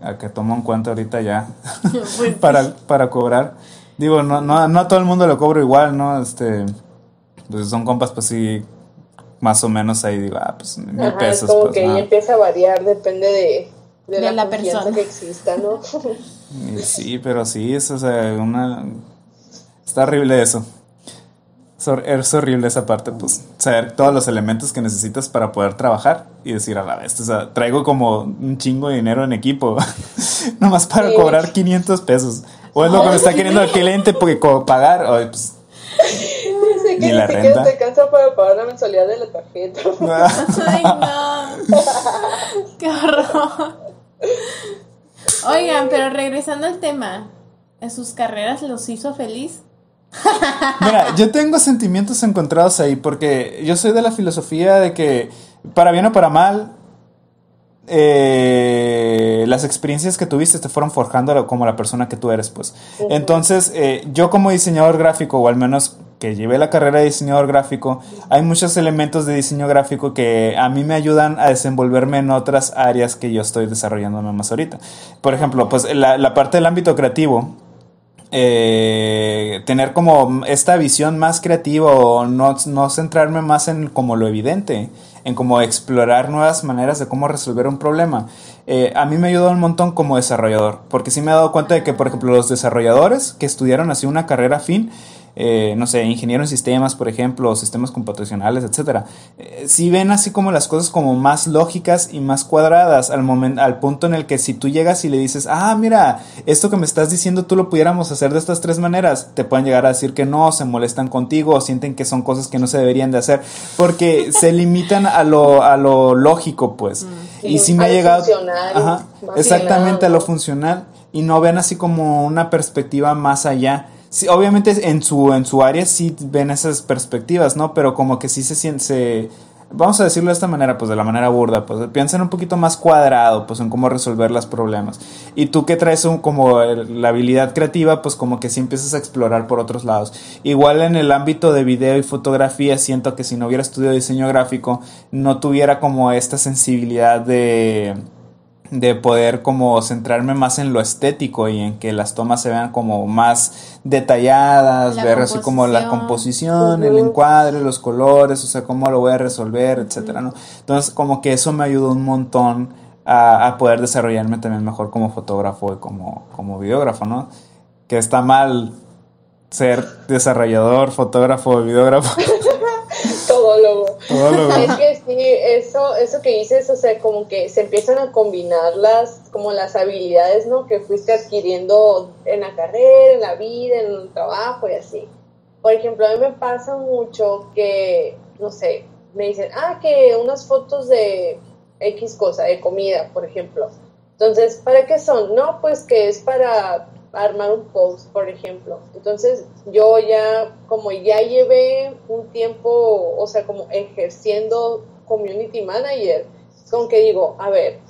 a que tomo en cuenta ahorita ya pues para, para cobrar. Digo, no, no, no a todo el mundo lo cobro igual, ¿no? Este, pues son compas, pues sí, más o menos ahí digo, ah, pues mil pesos. Como pues, que ahí empieza a variar, depende de, de, la, persona que exista, ¿no? sí, pero sí, es o sea, una... Está horrible eso. Es horrible esa parte, pues, saber todos los elementos que necesitas para poder trabajar y decir a la vez, o sea, traigo como un chingo de dinero en equipo, nomás para cobrar 500 pesos. O es lo que me está queriendo el cliente porque pagar, o, pues, que ni, la renta. te alcanza para pagar la mensualidad de la tarjeta. Ay, no. Qué horror. Oigan, pero regresando al tema, ¿en sus carreras los hizo feliz? Mira, yo tengo sentimientos encontrados ahí porque yo soy de la filosofía de que para bien o para mal, eh, las experiencias que tuviste te fueron forjando como la persona que tú eres, pues. Entonces, eh, yo como diseñador gráfico, o al menos que llevé la carrera de diseñador gráfico, hay muchos elementos de diseño gráfico que a mí me ayudan a desenvolverme en otras áreas que yo estoy desarrollándome más ahorita. Por ejemplo, pues la, la parte del ámbito creativo, eh, tener como esta visión más creativa o no, no, centrarme más en como lo evidente, en como explorar nuevas maneras de cómo resolver un problema. Eh, a mí me ayudó un montón como desarrollador, porque sí me he dado cuenta de que, por ejemplo, los desarrolladores que estudiaron así una carrera fin, eh, no sé, ingeniero en sistemas, por ejemplo, sistemas computacionales, etcétera, eh, si ven así como las cosas como más lógicas y más cuadradas al momento, al punto en el que si tú llegas y le dices, ah, mira, esto que me estás diciendo tú lo pudiéramos hacer de estas tres maneras, te pueden llegar a decir que no, se molestan contigo o sienten que son cosas que no se deberían de hacer, porque se limitan a lo, a lo lógico, pues. Mm. y si me ha llegado... Ajá, exactamente a lo funcional y no ven así como una perspectiva más allá sí, obviamente en su, en su área sí ven esas perspectivas, ¿no? Pero como que sí se siente, vamos a decirlo de esta manera, pues de la manera burda, pues piensan un poquito más cuadrado, pues en cómo resolver los problemas. Y tú que traes un, como la habilidad creativa, pues como que sí empiezas a explorar por otros lados. Igual en el ámbito de video y fotografía, siento que si no hubiera estudiado diseño gráfico, no tuviera como esta sensibilidad de de poder como centrarme más en lo estético y en que las tomas se vean como más detalladas, ver así como la composición, el encuadre, los colores, o sea, cómo lo voy a resolver, etcétera, ¿no? Entonces, como que eso me ayudó un montón a, a, poder desarrollarme también mejor como fotógrafo y como, como videógrafo, ¿no? Que está mal ser desarrollador, fotógrafo, videógrafo. Es que sí, eso, eso que dices, o sea, como que se empiezan a combinar las, como las habilidades, ¿no? Que fuiste adquiriendo en la carrera, en la vida, en el trabajo y así. Por ejemplo, a mí me pasa mucho que, no sé, me dicen, ah, que unas fotos de X cosa, de comida, por ejemplo. Entonces, ¿para qué son? No, pues que es para armar un post, por ejemplo. Entonces yo ya, como ya llevé un tiempo, o sea, como ejerciendo community manager, con que digo, a ver,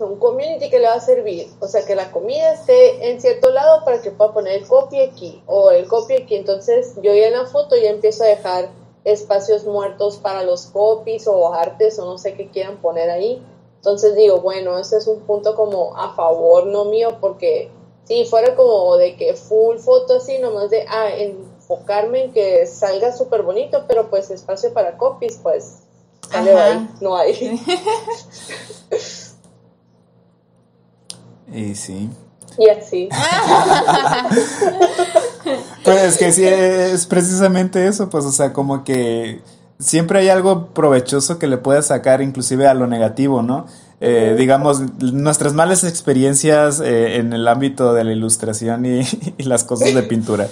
un community que le va a servir, o sea, que la comida esté en cierto lado para que pueda poner el copy aquí o el copy aquí. Entonces yo ya en la foto ya empiezo a dejar espacios muertos para los copies o artes o no sé qué quieran poner ahí. Entonces digo, bueno, ese es un punto como a favor, no mío, porque si fuera como de que full foto así, nomás de, ah, enfocarme en que salga súper bonito, pero pues espacio para copies, pues, no hay. y sí. Y así. pues es que sí, es precisamente eso, pues, o sea, como que siempre hay algo provechoso que le puedes sacar inclusive a lo negativo, ¿no? Eh, digamos, nuestras malas experiencias eh, en el ámbito de la ilustración y, las cosas de pintura.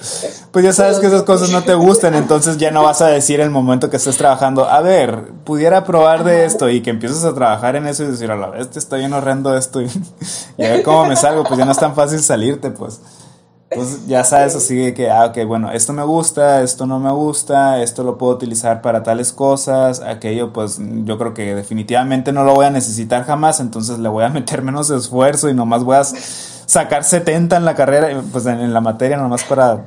Pues ya sabes que esas cosas no te gustan, entonces ya no vas a decir el momento que estés trabajando, a ver, pudiera probar de esto y que empieces a trabajar en eso y decir, a la vez, te está bien horrendo esto y a ver cómo me salgo, pues ya no es tan fácil salirte, pues. Entonces ya sabes así que, ah, ok, bueno, esto me gusta, esto no me gusta, esto lo puedo utilizar para tales cosas, aquello pues yo creo que definitivamente no lo voy a necesitar jamás, entonces le voy a meter menos esfuerzo y nomás voy a sacar 70 en la carrera, pues en, la materia nomás para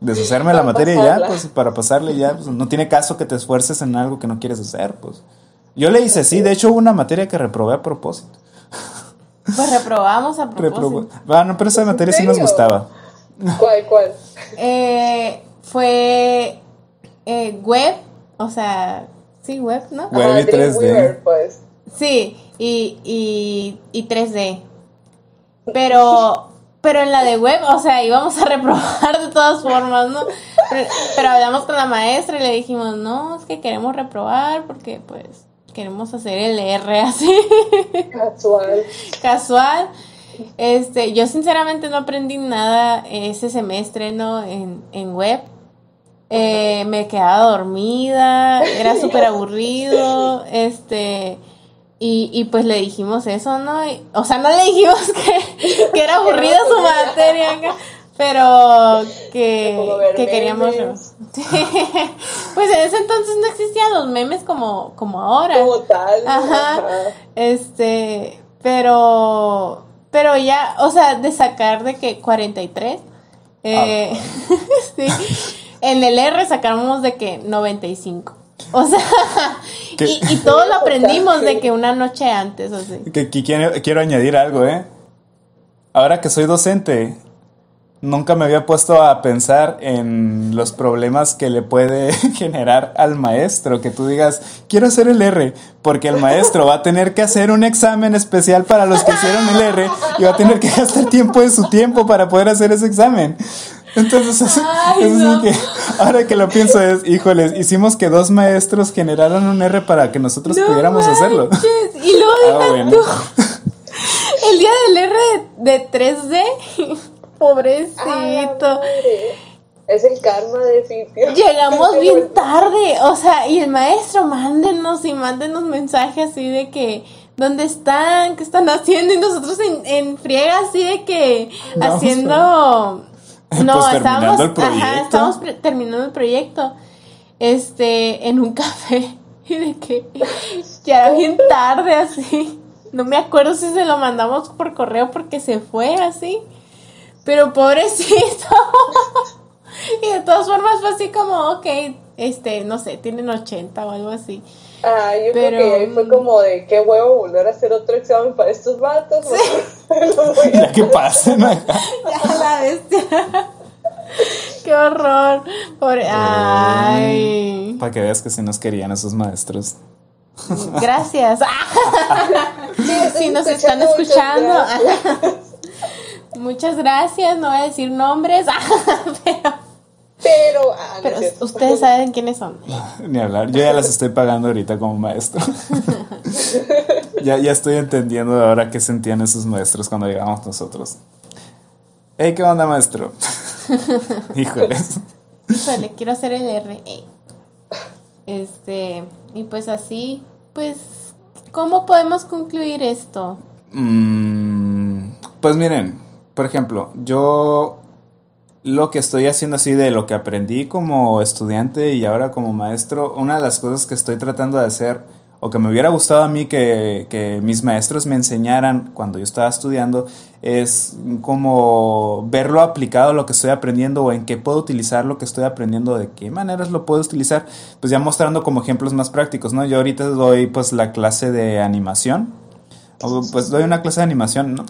deshacerme de la materia y ya, pues para pasarle ya, pues no tiene caso que te esfuerces en algo que no quieres hacer, pues. Yo le hice sí, de hecho hubo una materia que reprobé a propósito. Pues reprobamos a propósito. Bueno, pero esa materia sí nos gustaba. ¿Cuál, cuál? Eh, fue eh, web, o sea, sí, web, ¿no? Web y 3D. Pues. Sí, y, y, y 3D. Pero, pero en la de web, o sea, íbamos a reprobar de todas formas, ¿no? pero, hablamos con la maestra y le dijimos, no, es que queremos reprobar porque pues queremos hacer el R así. Casual. Casual. Este, yo sinceramente no aprendí nada ese semestre, ¿no? En, en web. Eh, me quedaba dormida, era súper aburrido, este, y, y, pues le dijimos eso, ¿no? o sea, no le dijimos que, que era aburrida su materia, pero que, que queríamos... pues en ese entonces no existían los memes como, como ahora. Como tal. Ajá. Este, pero, pero ya, o sea, de sacar de que 43, eh, ah. sí en el R sacamos de que 95. O sea, y, y, todo lo aprendimos de que una noche antes, así. Que, quiero, quiero añadir algo, ¿eh? Ahora que soy docente, nunca me había puesto a pensar en los problemas que le puede generar al maestro. Que tú digas, quiero hacer el R, porque el maestro va a tener que hacer un examen especial para los que hicieron el R y va a tener que gastar tiempo de su tiempo para poder hacer ese examen. Entonces, es, que ahora que lo pienso es, híjoles, hicimos que dos maestros generaran un R para que nosotros pudiéramos hacerlo. Y luego ah, El día del R de, 3D, pobrecito. es el karma de sitio. Llegamos bien tarde, o sea, y el maestro, mándenos y mándenos mensajes así de que ¿dónde están? ¿Qué están haciendo? Y nosotros en, en friega así de que haciendo no, pues estábamos, estábamos terminando el proyecto. Este, en un café. Y de que ya era bien tarde así. No me acuerdo si se lo mandamos por correo porque se fue así. Pero pobrecito. y de todas formas fue así como, ok, este, no sé, tienen 80 o algo así. Ah, yo creo que ahí fue como de qué huevo volver a hacer otro examen para estos vatos. ya que pasen ya la bestia. Qué horror. Ay. Para que veas que si nos querían esos maestros. Gracias. si nos están escuchando. Muchas gracias. No voy a decir nombres. pero pero, ah, pero ustedes saben quiénes son. Ni hablar, yo ya las estoy pagando ahorita como maestro. ya, ya estoy entendiendo ahora qué sentían esos maestros cuando llegamos nosotros. Hey, ¿qué onda, maestro? Híjoles. Híjole, quiero hacer el R. Este, y pues así, pues, ¿cómo podemos concluir esto? Mm, pues miren, por ejemplo, yo lo que estoy haciendo así de lo que aprendí como estudiante y ahora como maestro, una de las cosas que estoy tratando de hacer o que me hubiera gustado a mí que, mis maestros me enseñaran cuando yo estaba estudiando es como verlo aplicado lo que estoy aprendiendo o en qué puedo utilizar lo que estoy aprendiendo, de qué maneras lo puedo utilizar, pues ya mostrando como ejemplos más prácticos, ¿no? Yo ahorita doy pues la clase de animación, o pues doy una clase de animación, ¿no?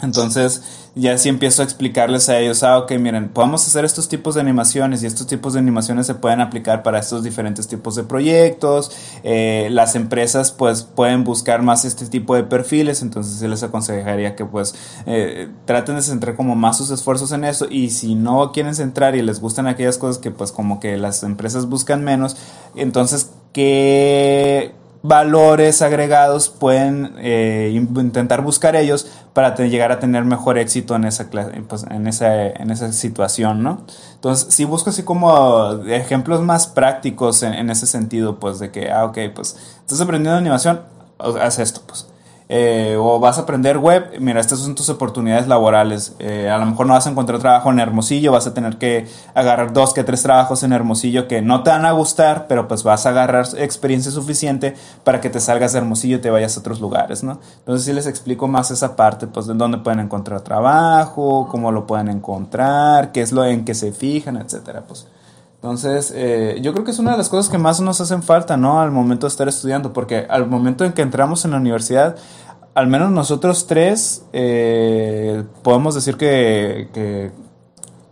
Entonces, ya si empiezo a explicarles a ellos, ah, ok, miren, podemos hacer estos tipos de animaciones y estos tipos de animaciones se pueden aplicar para estos diferentes tipos de proyectos. Eh, las empresas pues pueden buscar más este tipo de perfiles, entonces yo les aconsejaría que pues eh, traten de centrar como más sus esfuerzos en eso y si no quieren centrar y les gustan aquellas cosas que pues como que las empresas buscan menos, entonces que valores agregados pueden eh, intentar buscar ellos para llegar a tener mejor éxito en esa, pues, en esa, en esa situación, ¿no? Entonces, si busco así como ejemplos más prácticos en, en, ese sentido, pues de que, ah, ok, pues estás aprendiendo animación, haz esto, pues. Eh, o vas a aprender web, mira, estas son tus oportunidades laborales. Eh, a lo mejor no vas a encontrar trabajo en Hermosillo, vas a tener que agarrar dos que tres trabajos en Hermosillo que no te van a gustar, pero pues vas a agarrar experiencia suficiente para que te salgas de Hermosillo y te vayas a otros lugares, ¿no? Entonces si les explico más esa parte, pues de dónde pueden encontrar trabajo, cómo lo pueden encontrar, qué es lo en que se fijan, etcétera, pues. Entonces, eh, yo creo que es una de las cosas que más nos hacen falta, ¿no? Al momento de estar estudiando, porque al momento en que entramos en la universidad, al menos nosotros tres eh, podemos decir que,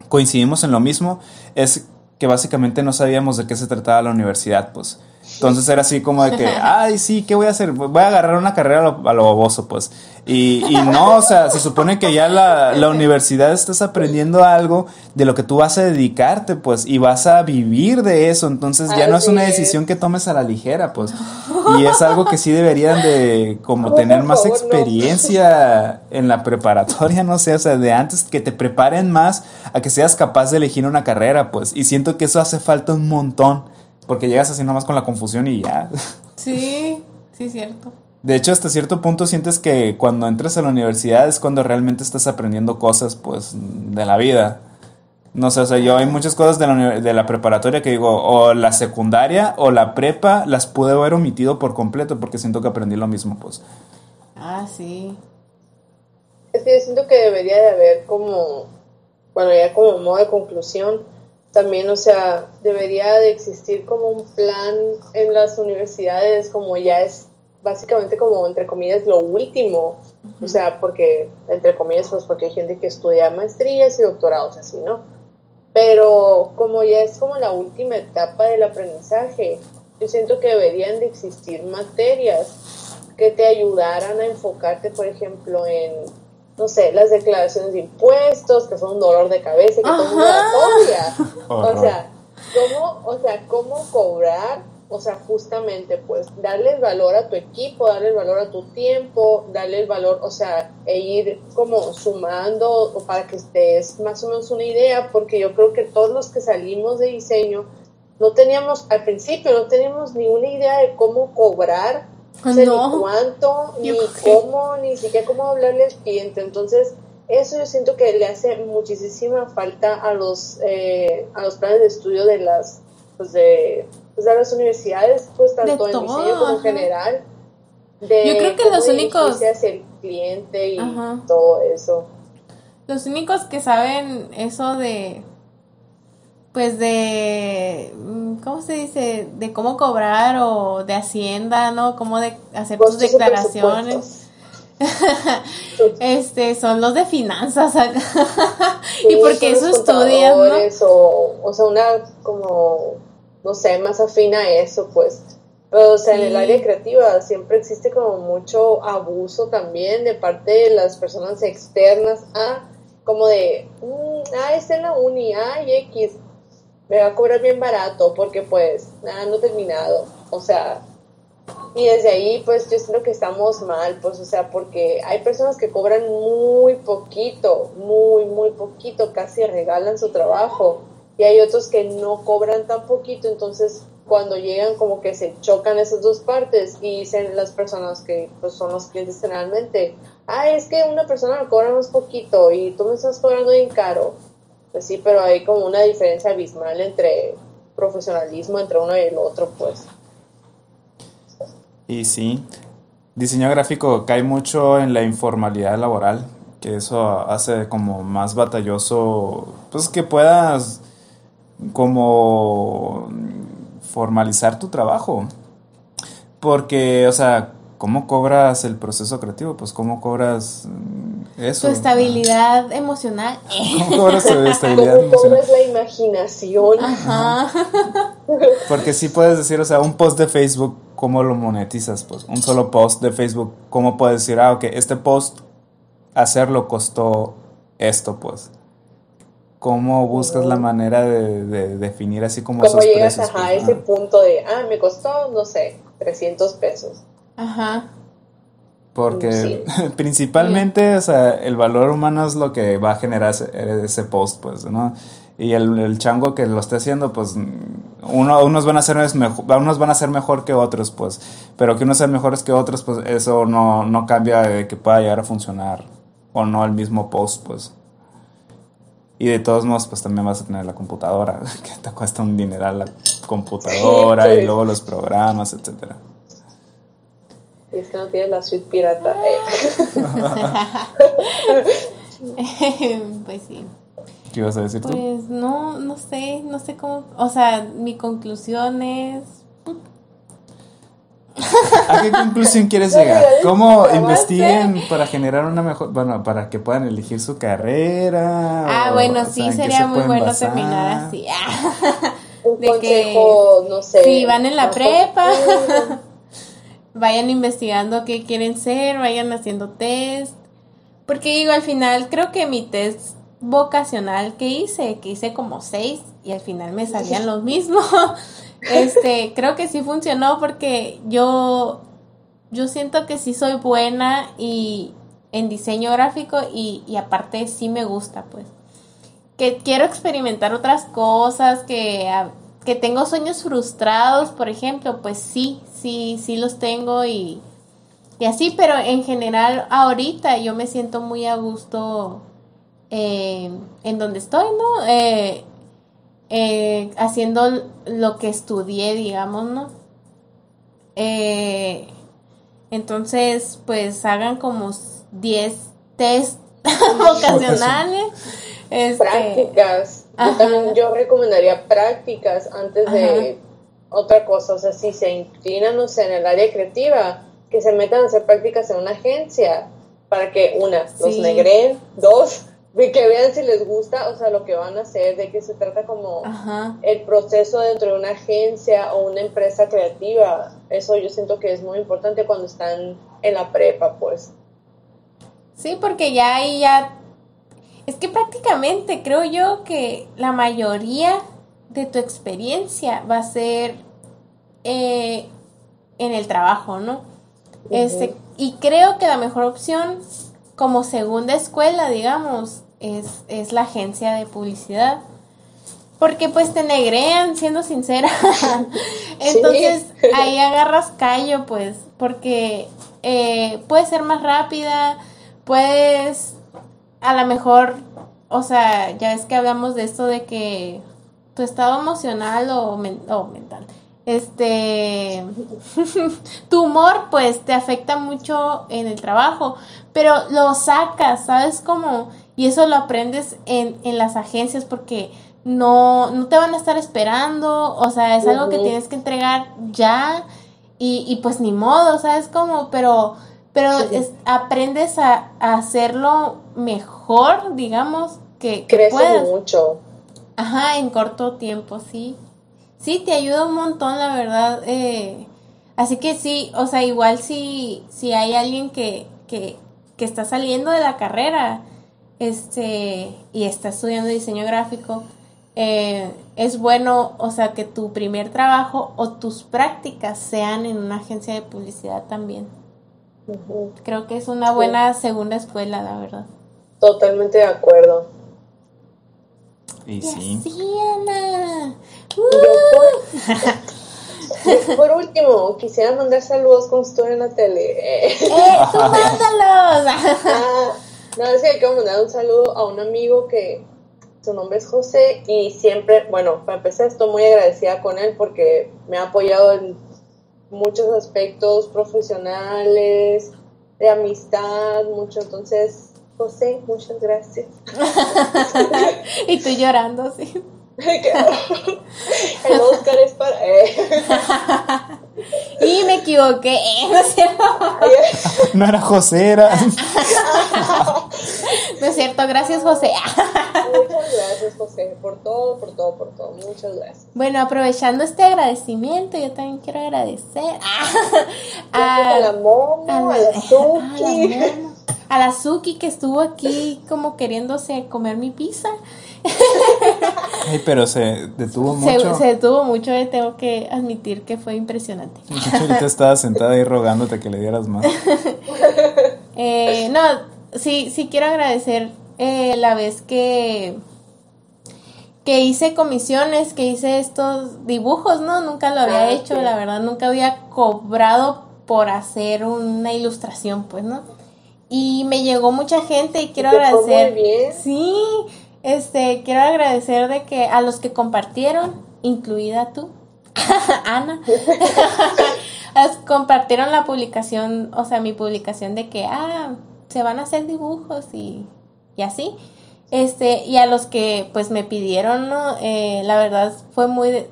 coincidimos en lo mismo, es que básicamente no sabíamos de qué se trataba la universidad, pues. Entonces era así como de que, ay, sí, ¿qué voy a hacer? Voy a agarrar una carrera a lo, a lo baboso, pues. Y, y, no, o sea, se supone que ya la, la, universidad estás aprendiendo algo de lo que tú vas a dedicarte, pues, y vas a vivir de eso. Entonces ya no es una decisión que tomes a la ligera, pues. Y es algo que sí deberían de como tener más experiencia en la preparatoria, no sé, o sea, de antes que te preparen más a que seas capaz de elegir una carrera, pues. Y siento que eso hace falta un montón, porque llegas así nomás con la confusión y ya. Sí, sí, cierto. De hecho, hasta cierto punto sientes que cuando entras a la universidad es cuando realmente estás aprendiendo cosas, pues, de la vida. No sé, o sea, yo hay muchas cosas de la, de la preparatoria que digo, o la secundaria o la prepa las pude haber omitido por completo porque siento que aprendí lo mismo, pues. Ah, sí. Es que yo siento que debería de haber como, bueno, ya como modo de conclusión, también, o sea, debería de existir como un plan en las universidades, como ya es básicamente como, entre comillas, lo último. O sea, porque, entre comillas, pues porque hay gente que estudia maestrías y doctorados, así, ¿no? Pero como ya es como la última etapa del aprendizaje, yo siento que deberían de existir materias que te ayudaran a enfocarte, por ejemplo, en, no sé, las declaraciones de impuestos, que son un dolor de cabeza, que todo el mundo O sea, cómo, o sea, cómo cobrar o sea, justamente, pues, darle el valor a tu equipo, darle el valor a tu tiempo, darle el valor, o sea, e ir como sumando para que estés más o menos una idea, porque yo creo que todos los que salimos de diseño no teníamos, al principio, no teníamos ni una idea de cómo cobrar, ni cuánto, ni cómo, ni siquiera cómo hablarle al cliente. Entonces, eso yo siento que le hace muchísima falta a los, eh, a los planes de estudio de las, pues de pues, a las universidades, pues tanto en diseño como en general. De Yo creo que los únicos hacia el cliente y todo eso. Los únicos que saben eso de pues de mm, ¿cómo se dice? de cómo cobrar o de hacienda, ¿no? Cómo de hacer tus declaraciones. este son los de finanzas y porque eso estudian ¿no? o, o sea una como no sé, más afina a eso, pues. Pero, o sea, en el área creativa siempre existe como mucho abuso también de parte de las personas externas a, como de, mm, ah, está en la uni, ah, y X, me va a cobrar bien barato porque pues, nada, no he terminado. O sea, y desde ahí, pues yo siento que estamos mal, pues, o sea, porque hay personas que cobran muy poquito, muy, muy poquito, casi regalan su trabajo y hay otros que no cobran tan poquito, entonces cuando llegan como que se chocan esas dos partes y dicen las personas que pues, son los clientes generalmente, ah, es que una persona me cobra más poquito y tú me estás cobrando bien caro. Pues sí, pero hay como una diferencia abismal entre profesionalismo entre uno y el otro, pues. Y sí, diseño gráfico cae mucho en la informalidad laboral, que eso hace como más batalloso, pues que puedas como formalizar tu trabajo. Porque, o sea, ¿cómo cobras el proceso creativo? Pues, ¿cómo cobras mm, eso? Tu estabilidad emocional. ¿Cómo cobras tu estabilidad ¿Cómo cobras la imaginación? Ajá. Porque sí puedes decir, o sea, un post de Facebook, ¿cómo lo monetizas? Pues, un solo post de Facebook, ¿cómo puedes decir, ah, ok, este post hacerlo costó esto, pues? cómo buscas la manera de, definir así como ¿Cómo llegas a pues, ese punto de, ah, me costó, no sé, 300 pesos? Ajá. Porque principalmente, o sea, el valor humano es lo que va a generar ese, post, pues, ¿no? Y el, chango que lo esté haciendo, pues, uno, unos, van a ser mejor, unos van a ser mejor que otros, pues, pero que unos sean mejores que otros, pues, eso no, no cambia de que pueda llegar a funcionar o no el mismo post, pues. Y de todos modos, pues también vas a tener la computadora, que te cuesta un dineral la computadora y luego los programas, etcétera. Y es que no tienes la suite pirata. Eh. pues sí. ¿Qué ibas a decir tú? Pues no, no sé, no sé cómo, o sea, mi conclusión es ¿A qué conclusión quieres llegar? ¿Cómo investiguen para generar una mejor, bueno, para que puedan elegir su carrera? Ah, bueno, sí, sería muy bueno terminar así. de consejo, que no sé. Si van en la prepa, vayan investigando qué quieren ser, vayan haciendo test. Porque digo, al final creo que mi test vocacional que hice, que hice como seis y al final me salían los mismos. este, creo que sí funcionó porque yo yo siento que sí soy buena y en diseño gráfico y, y aparte sí me gusta, pues. Que quiero experimentar otras cosas, que, que tengo sueños frustrados, por ejemplo, pues sí, sí, sí los tengo y, y así, pero en general ahorita yo me siento muy a gusto eh, en donde estoy, ¿no? Eh, eh, haciendo lo que estudié, digamos, ¿no? entonces, pues hagan como 10 test vocacionales. Este, prácticas. Yo también yo recomendaría prácticas antes de otra cosa. O sea, si se inclinan, no sé, en el área creativa, que se metan a hacer prácticas en una agencia para que, una, los negren, dos, que vean si les gusta, o sea, lo que van a hacer, de que se trata como el proceso dentro de una agencia o una empresa creativa. Eso yo siento que es muy importante cuando están en la prepa, pues. Sí, porque ya ahí ya... Es que prácticamente creo yo que la mayoría de tu experiencia va a ser eh, en el trabajo, ¿no? este, y creo que la mejor opción como segunda escuela, digamos, es, es la agencia de publicidad. Porque pues te negrean, siendo sincera. Entonces ahí agarras callo, pues, porque eh, puedes ser más rápida, puedes a lo mejor, o sea, ya es que hablamos de esto de que tu estado emocional o, o mental, este, tu humor pues te afecta mucho en el trabajo, pero lo sacas, ¿sabes cómo? Y eso lo aprendes en, en las agencias porque no, no te van a estar esperando, o sea, es algo que tienes que entregar ya y, y pues ni modo, ¿sabes cómo? Pero, pero aprendes a, hacerlo mejor, digamos, que, que mucho. Ajá, en corto tiempo, sí. Sí, te ayuda un montón, la verdad. Eh, así que sí, o sea, igual si, si hay alguien que, que, que está saliendo de la carrera, este, y está estudiando diseño gráfico, eh, es bueno, o sea, que tu primer trabajo o tus prácticas sean en una agencia de publicidad también. Creo que es una buena segunda escuela, la verdad. Totalmente de acuerdo. Y, sí. Ana. por, último, quisiera mandar saludos con estoy en la tele. ¡Eh, tú mándalos! Ah, no, es que quiero mandar un saludo a un amigo que su nombre es José y siempre, bueno, para empezar estoy muy agradecida con él porque me ha apoyado en muchos aspectos profesionales, de amistad, mucho. Entonces, José, muchas gracias. y tú llorando, sí. El Oscar es para. Eh. y me equivoqué, ¿no es cierto? no era José, era. no es cierto, gracias José. Muchas gracias José, por todo, por todo, por todo. Muchas gracias. Bueno, aprovechando este agradecimiento, yo también quiero agradecer a, la Momo, a la, Suki. A la Suki que estuvo aquí como queriéndose comer mi pizza. Ay, pero se detuvo mucho. Se, detuvo mucho, eh, tengo que admitir que fue impresionante. ahorita estaba sentada ahí rogándote que le dieras más. eh, no, sí, sí quiero agradecer eh, la vez que que hice comisiones, que hice estos dibujos, ¿no? Nunca lo había ah, hecho, la verdad, nunca había cobrado por hacer una ilustración, pues, ¿no? Y me llegó mucha gente y quiero agradecer. Muy bien. Sí, este, quiero agradecer de que a los que compartieron, incluida tú, Ana, compartieron la publicación, o sea, mi publicación de que, ah, se van a hacer dibujos y, y así. Este, y a los que pues me pidieron, ¿no? Eh, la verdad fue muy,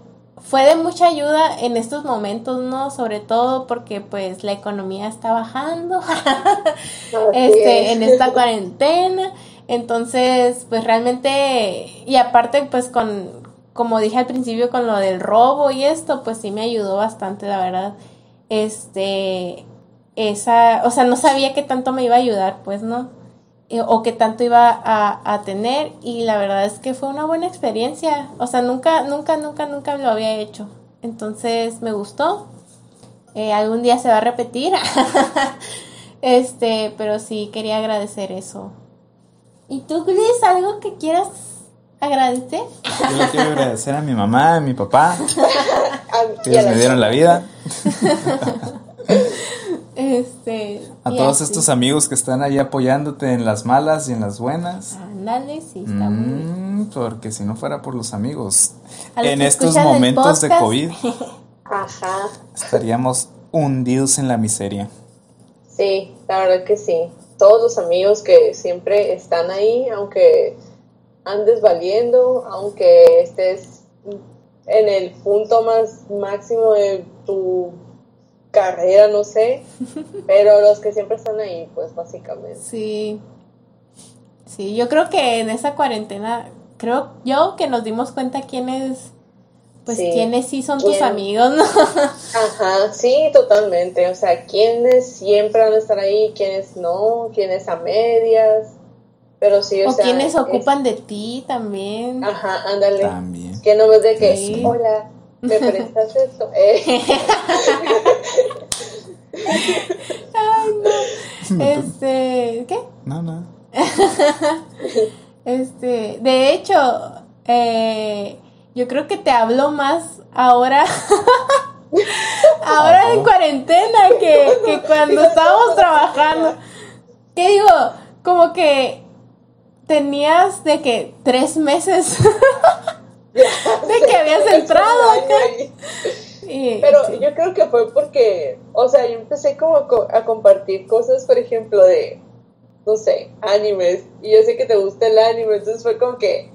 fue de mucha ayuda en estos momentos, ¿no? Sobre todo porque pues la economía está bajando, este, en esta cuarentena. Entonces, pues realmente, y aparte, pues con, como dije al principio con lo del robo y esto, pues sí me ayudó bastante, la verdad. Este, esa, o sea, no sabía qué tanto me iba a ayudar, pues, ¿no? Eh, o qué tanto iba a, a, tener y la verdad es que fue una buena experiencia. O sea, nunca, nunca, nunca, nunca lo había hecho. Entonces me gustó. Eh, algún día se va a repetir. este, pero sí quería agradecer eso. ¿Y tú, Chris, algo que quieras agradecer? Yo le quiero agradecer a mi mamá, a mi papá, que ellos me dieron la vida. Este, a todos estos amigos que están ahí apoyándote en las malas y en las buenas. Ándale, sí, está mm, Porque si no fuera por los amigos, en estos momentos de COVID, Ajá. estaríamos hundidos en la miseria. Sí, la verdad que sí. Todos los amigos que siempre están ahí, aunque andes valiendo, aunque estés en el punto más máximo de tu carrera, no sé, pero los que siempre están ahí, pues básicamente. Sí. Sí, yo creo que en esa cuarentena, creo yo que nos dimos cuenta quiénes, pues quiénes sí son tus amigos, ¿no? Ajá, sí, totalmente. O sea, quiénes siempre van a estar ahí, quiénes no, quiénes a medias. Pero sí, o, o quienes ocupan de ti también. Ajá, ándale. También. Que no ves de que, hola, ¿me prestas esto? Eh. Ay, no. Este, ¿qué? No, no. este, de hecho, eh, yo creo que te hablo más ahora. ahora en cuarentena que, que cuando estábamos trabajando. ¿Qué digo? Como que tenías de que tres meses de que habías entrado Pero yo creo que fue porque, o sea, yo empecé como a compartir cosas, por ejemplo, de, no sé, animes. Y yo sé que te gusta el anime, entonces fue como que,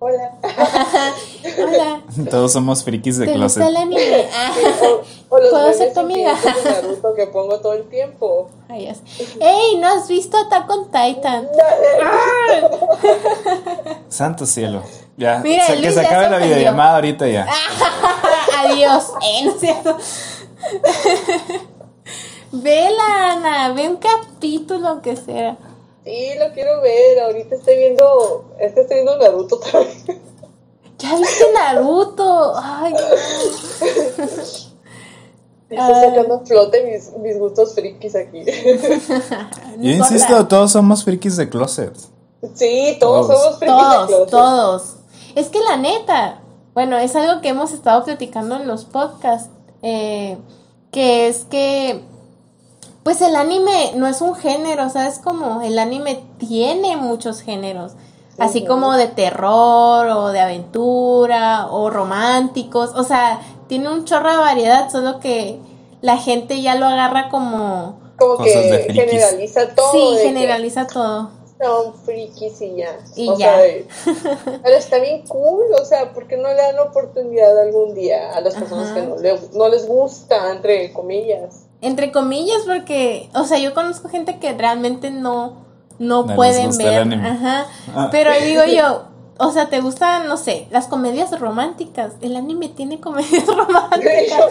hola. hola. Todos somos frikis de ¿Te closet. Gusta el anime? o, los ¿Puedo ser tu amiga? De Naruto que pongo todo el tiempo. Ay, ¡Ey! ¿No has visto Attack on Titan? Santo cielo. Ya, Mira, o sea, que Luis se ya acabe se la ofendió. videollamada ahorita ya. Adiós. Eh, no es cierto. Vela, Ana, ve un capítulo aunque sea. Sí, lo quiero ver. Ahorita estoy viendo, es que estoy viendo Naruto otra vez. ¿Ya viste Naruto? Ay, Estoy sacando a flote mis, mis gustos frikis aquí. Yo insisto, todos somos frikis de closet. Sí, todos, Todos. somos frikis de Todos, closet. todos. Es que la neta, bueno, es algo que hemos estado platicando en los podcasts, eh, que es que, pues el anime no es un género, ¿sabes? Como el anime tiene muchos géneros, así como de terror o de aventura o románticos, o sea, tiene un chorro de variedad, solo que la gente ya lo agarra como... Como que generaliza todo. sí, que generaliza todo. Son frikis y ya. Y o ya. Sea, pero está bien cool, o sea, ¿por qué no le dan oportunidad algún día a las personas Ajá. que no, le- no les gusta, entre comillas? Entre comillas, porque, o sea, yo conozco gente que realmente no, no, No pueden ver. Ajá. Ah. Pero digo yo, o sea, ¿te gustan, no sé, las comedias románticas? El anime tiene comedias románticas.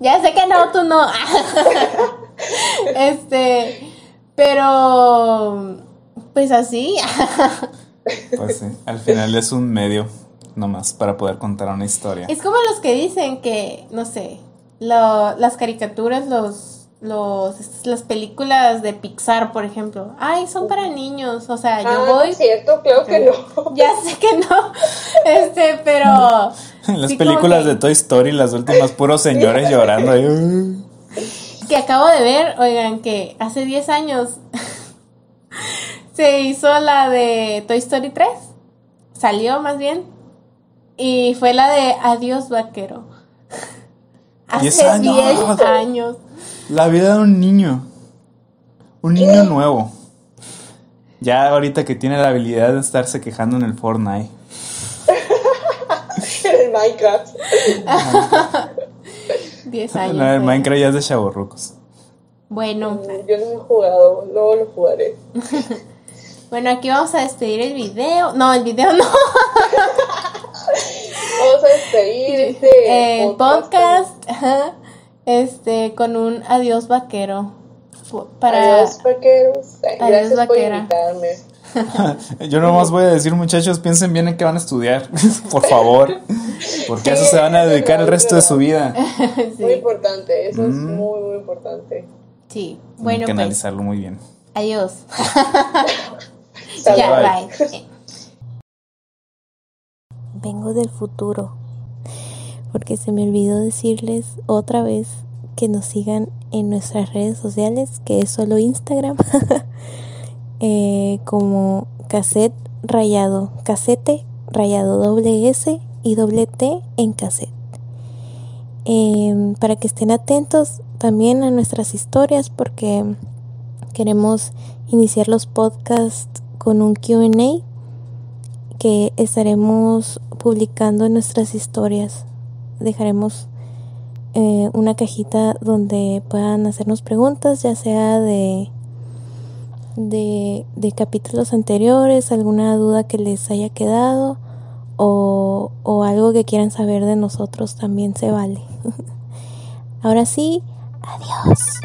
ya sé que no, tú no. este, pero, pues así. Pues sí, al final es un medio nomás para poder contar una historia. Es como los que dicen que, no sé, lo- las caricaturas, los, los, las películas de Pixar, por ejemplo. Ay, son para niños. O sea, yo ah, voy. es cierto, creo que no. Ya sé que no. Este, pero. Las sí, películas que- de Toy Story, las últimas, puros señores llorando. ahí, "Uh". Que acabo de ver, oigan, que hace 10 años se hizo la de Toy Story 3. Salió más bien. Y fue la de Adiós Vaquero. Hace 10 10 años. años. La vida de un niño. Un niño nuevo. Ya ahorita que tiene la habilidad de estarse quejando en el Fortnite. en el Minecraft. 10 años. No, el oigan. Minecraft ya es de chavorrucos. Bueno, Yo no he jugado, luego lo jugaré. bueno, aquí vamos a despedir el video. No, el video no. ahí este el podcast, ajá, este, con un adiós vaquero. Para, Adiós, vaqueros. Ay, Adiós, Gracias por vaquera. invitarme. Yo nomás voy a decir, muchachos, piensen bien en qué van a estudiar, por favor. Porque a eso se van a dedicar el resto de su vida. Muy sí, importante, eso es Mm. muy, muy importante. sí. Hay Bueno, que pues, analizarlo muy bien. adiós. Ya, Bye. bye. Vengo del futuro. Porque se me olvidó decirles otra vez que nos sigan en nuestras redes sociales, que es solo Instagram, eh, como cassette rayado, casete rayado doble S y doble T en cassette. Em, para que estén atentos también a nuestras historias porque queremos iniciar los podcasts con un QA que estaremos publicando en nuestras historias. Dejaremos eh, una cajita donde puedan hacernos preguntas, ya sea de, de, de capítulos anteriores, alguna duda que les haya quedado o, o algo que quieran saber de nosotros también se vale. Ahora sí, adiós.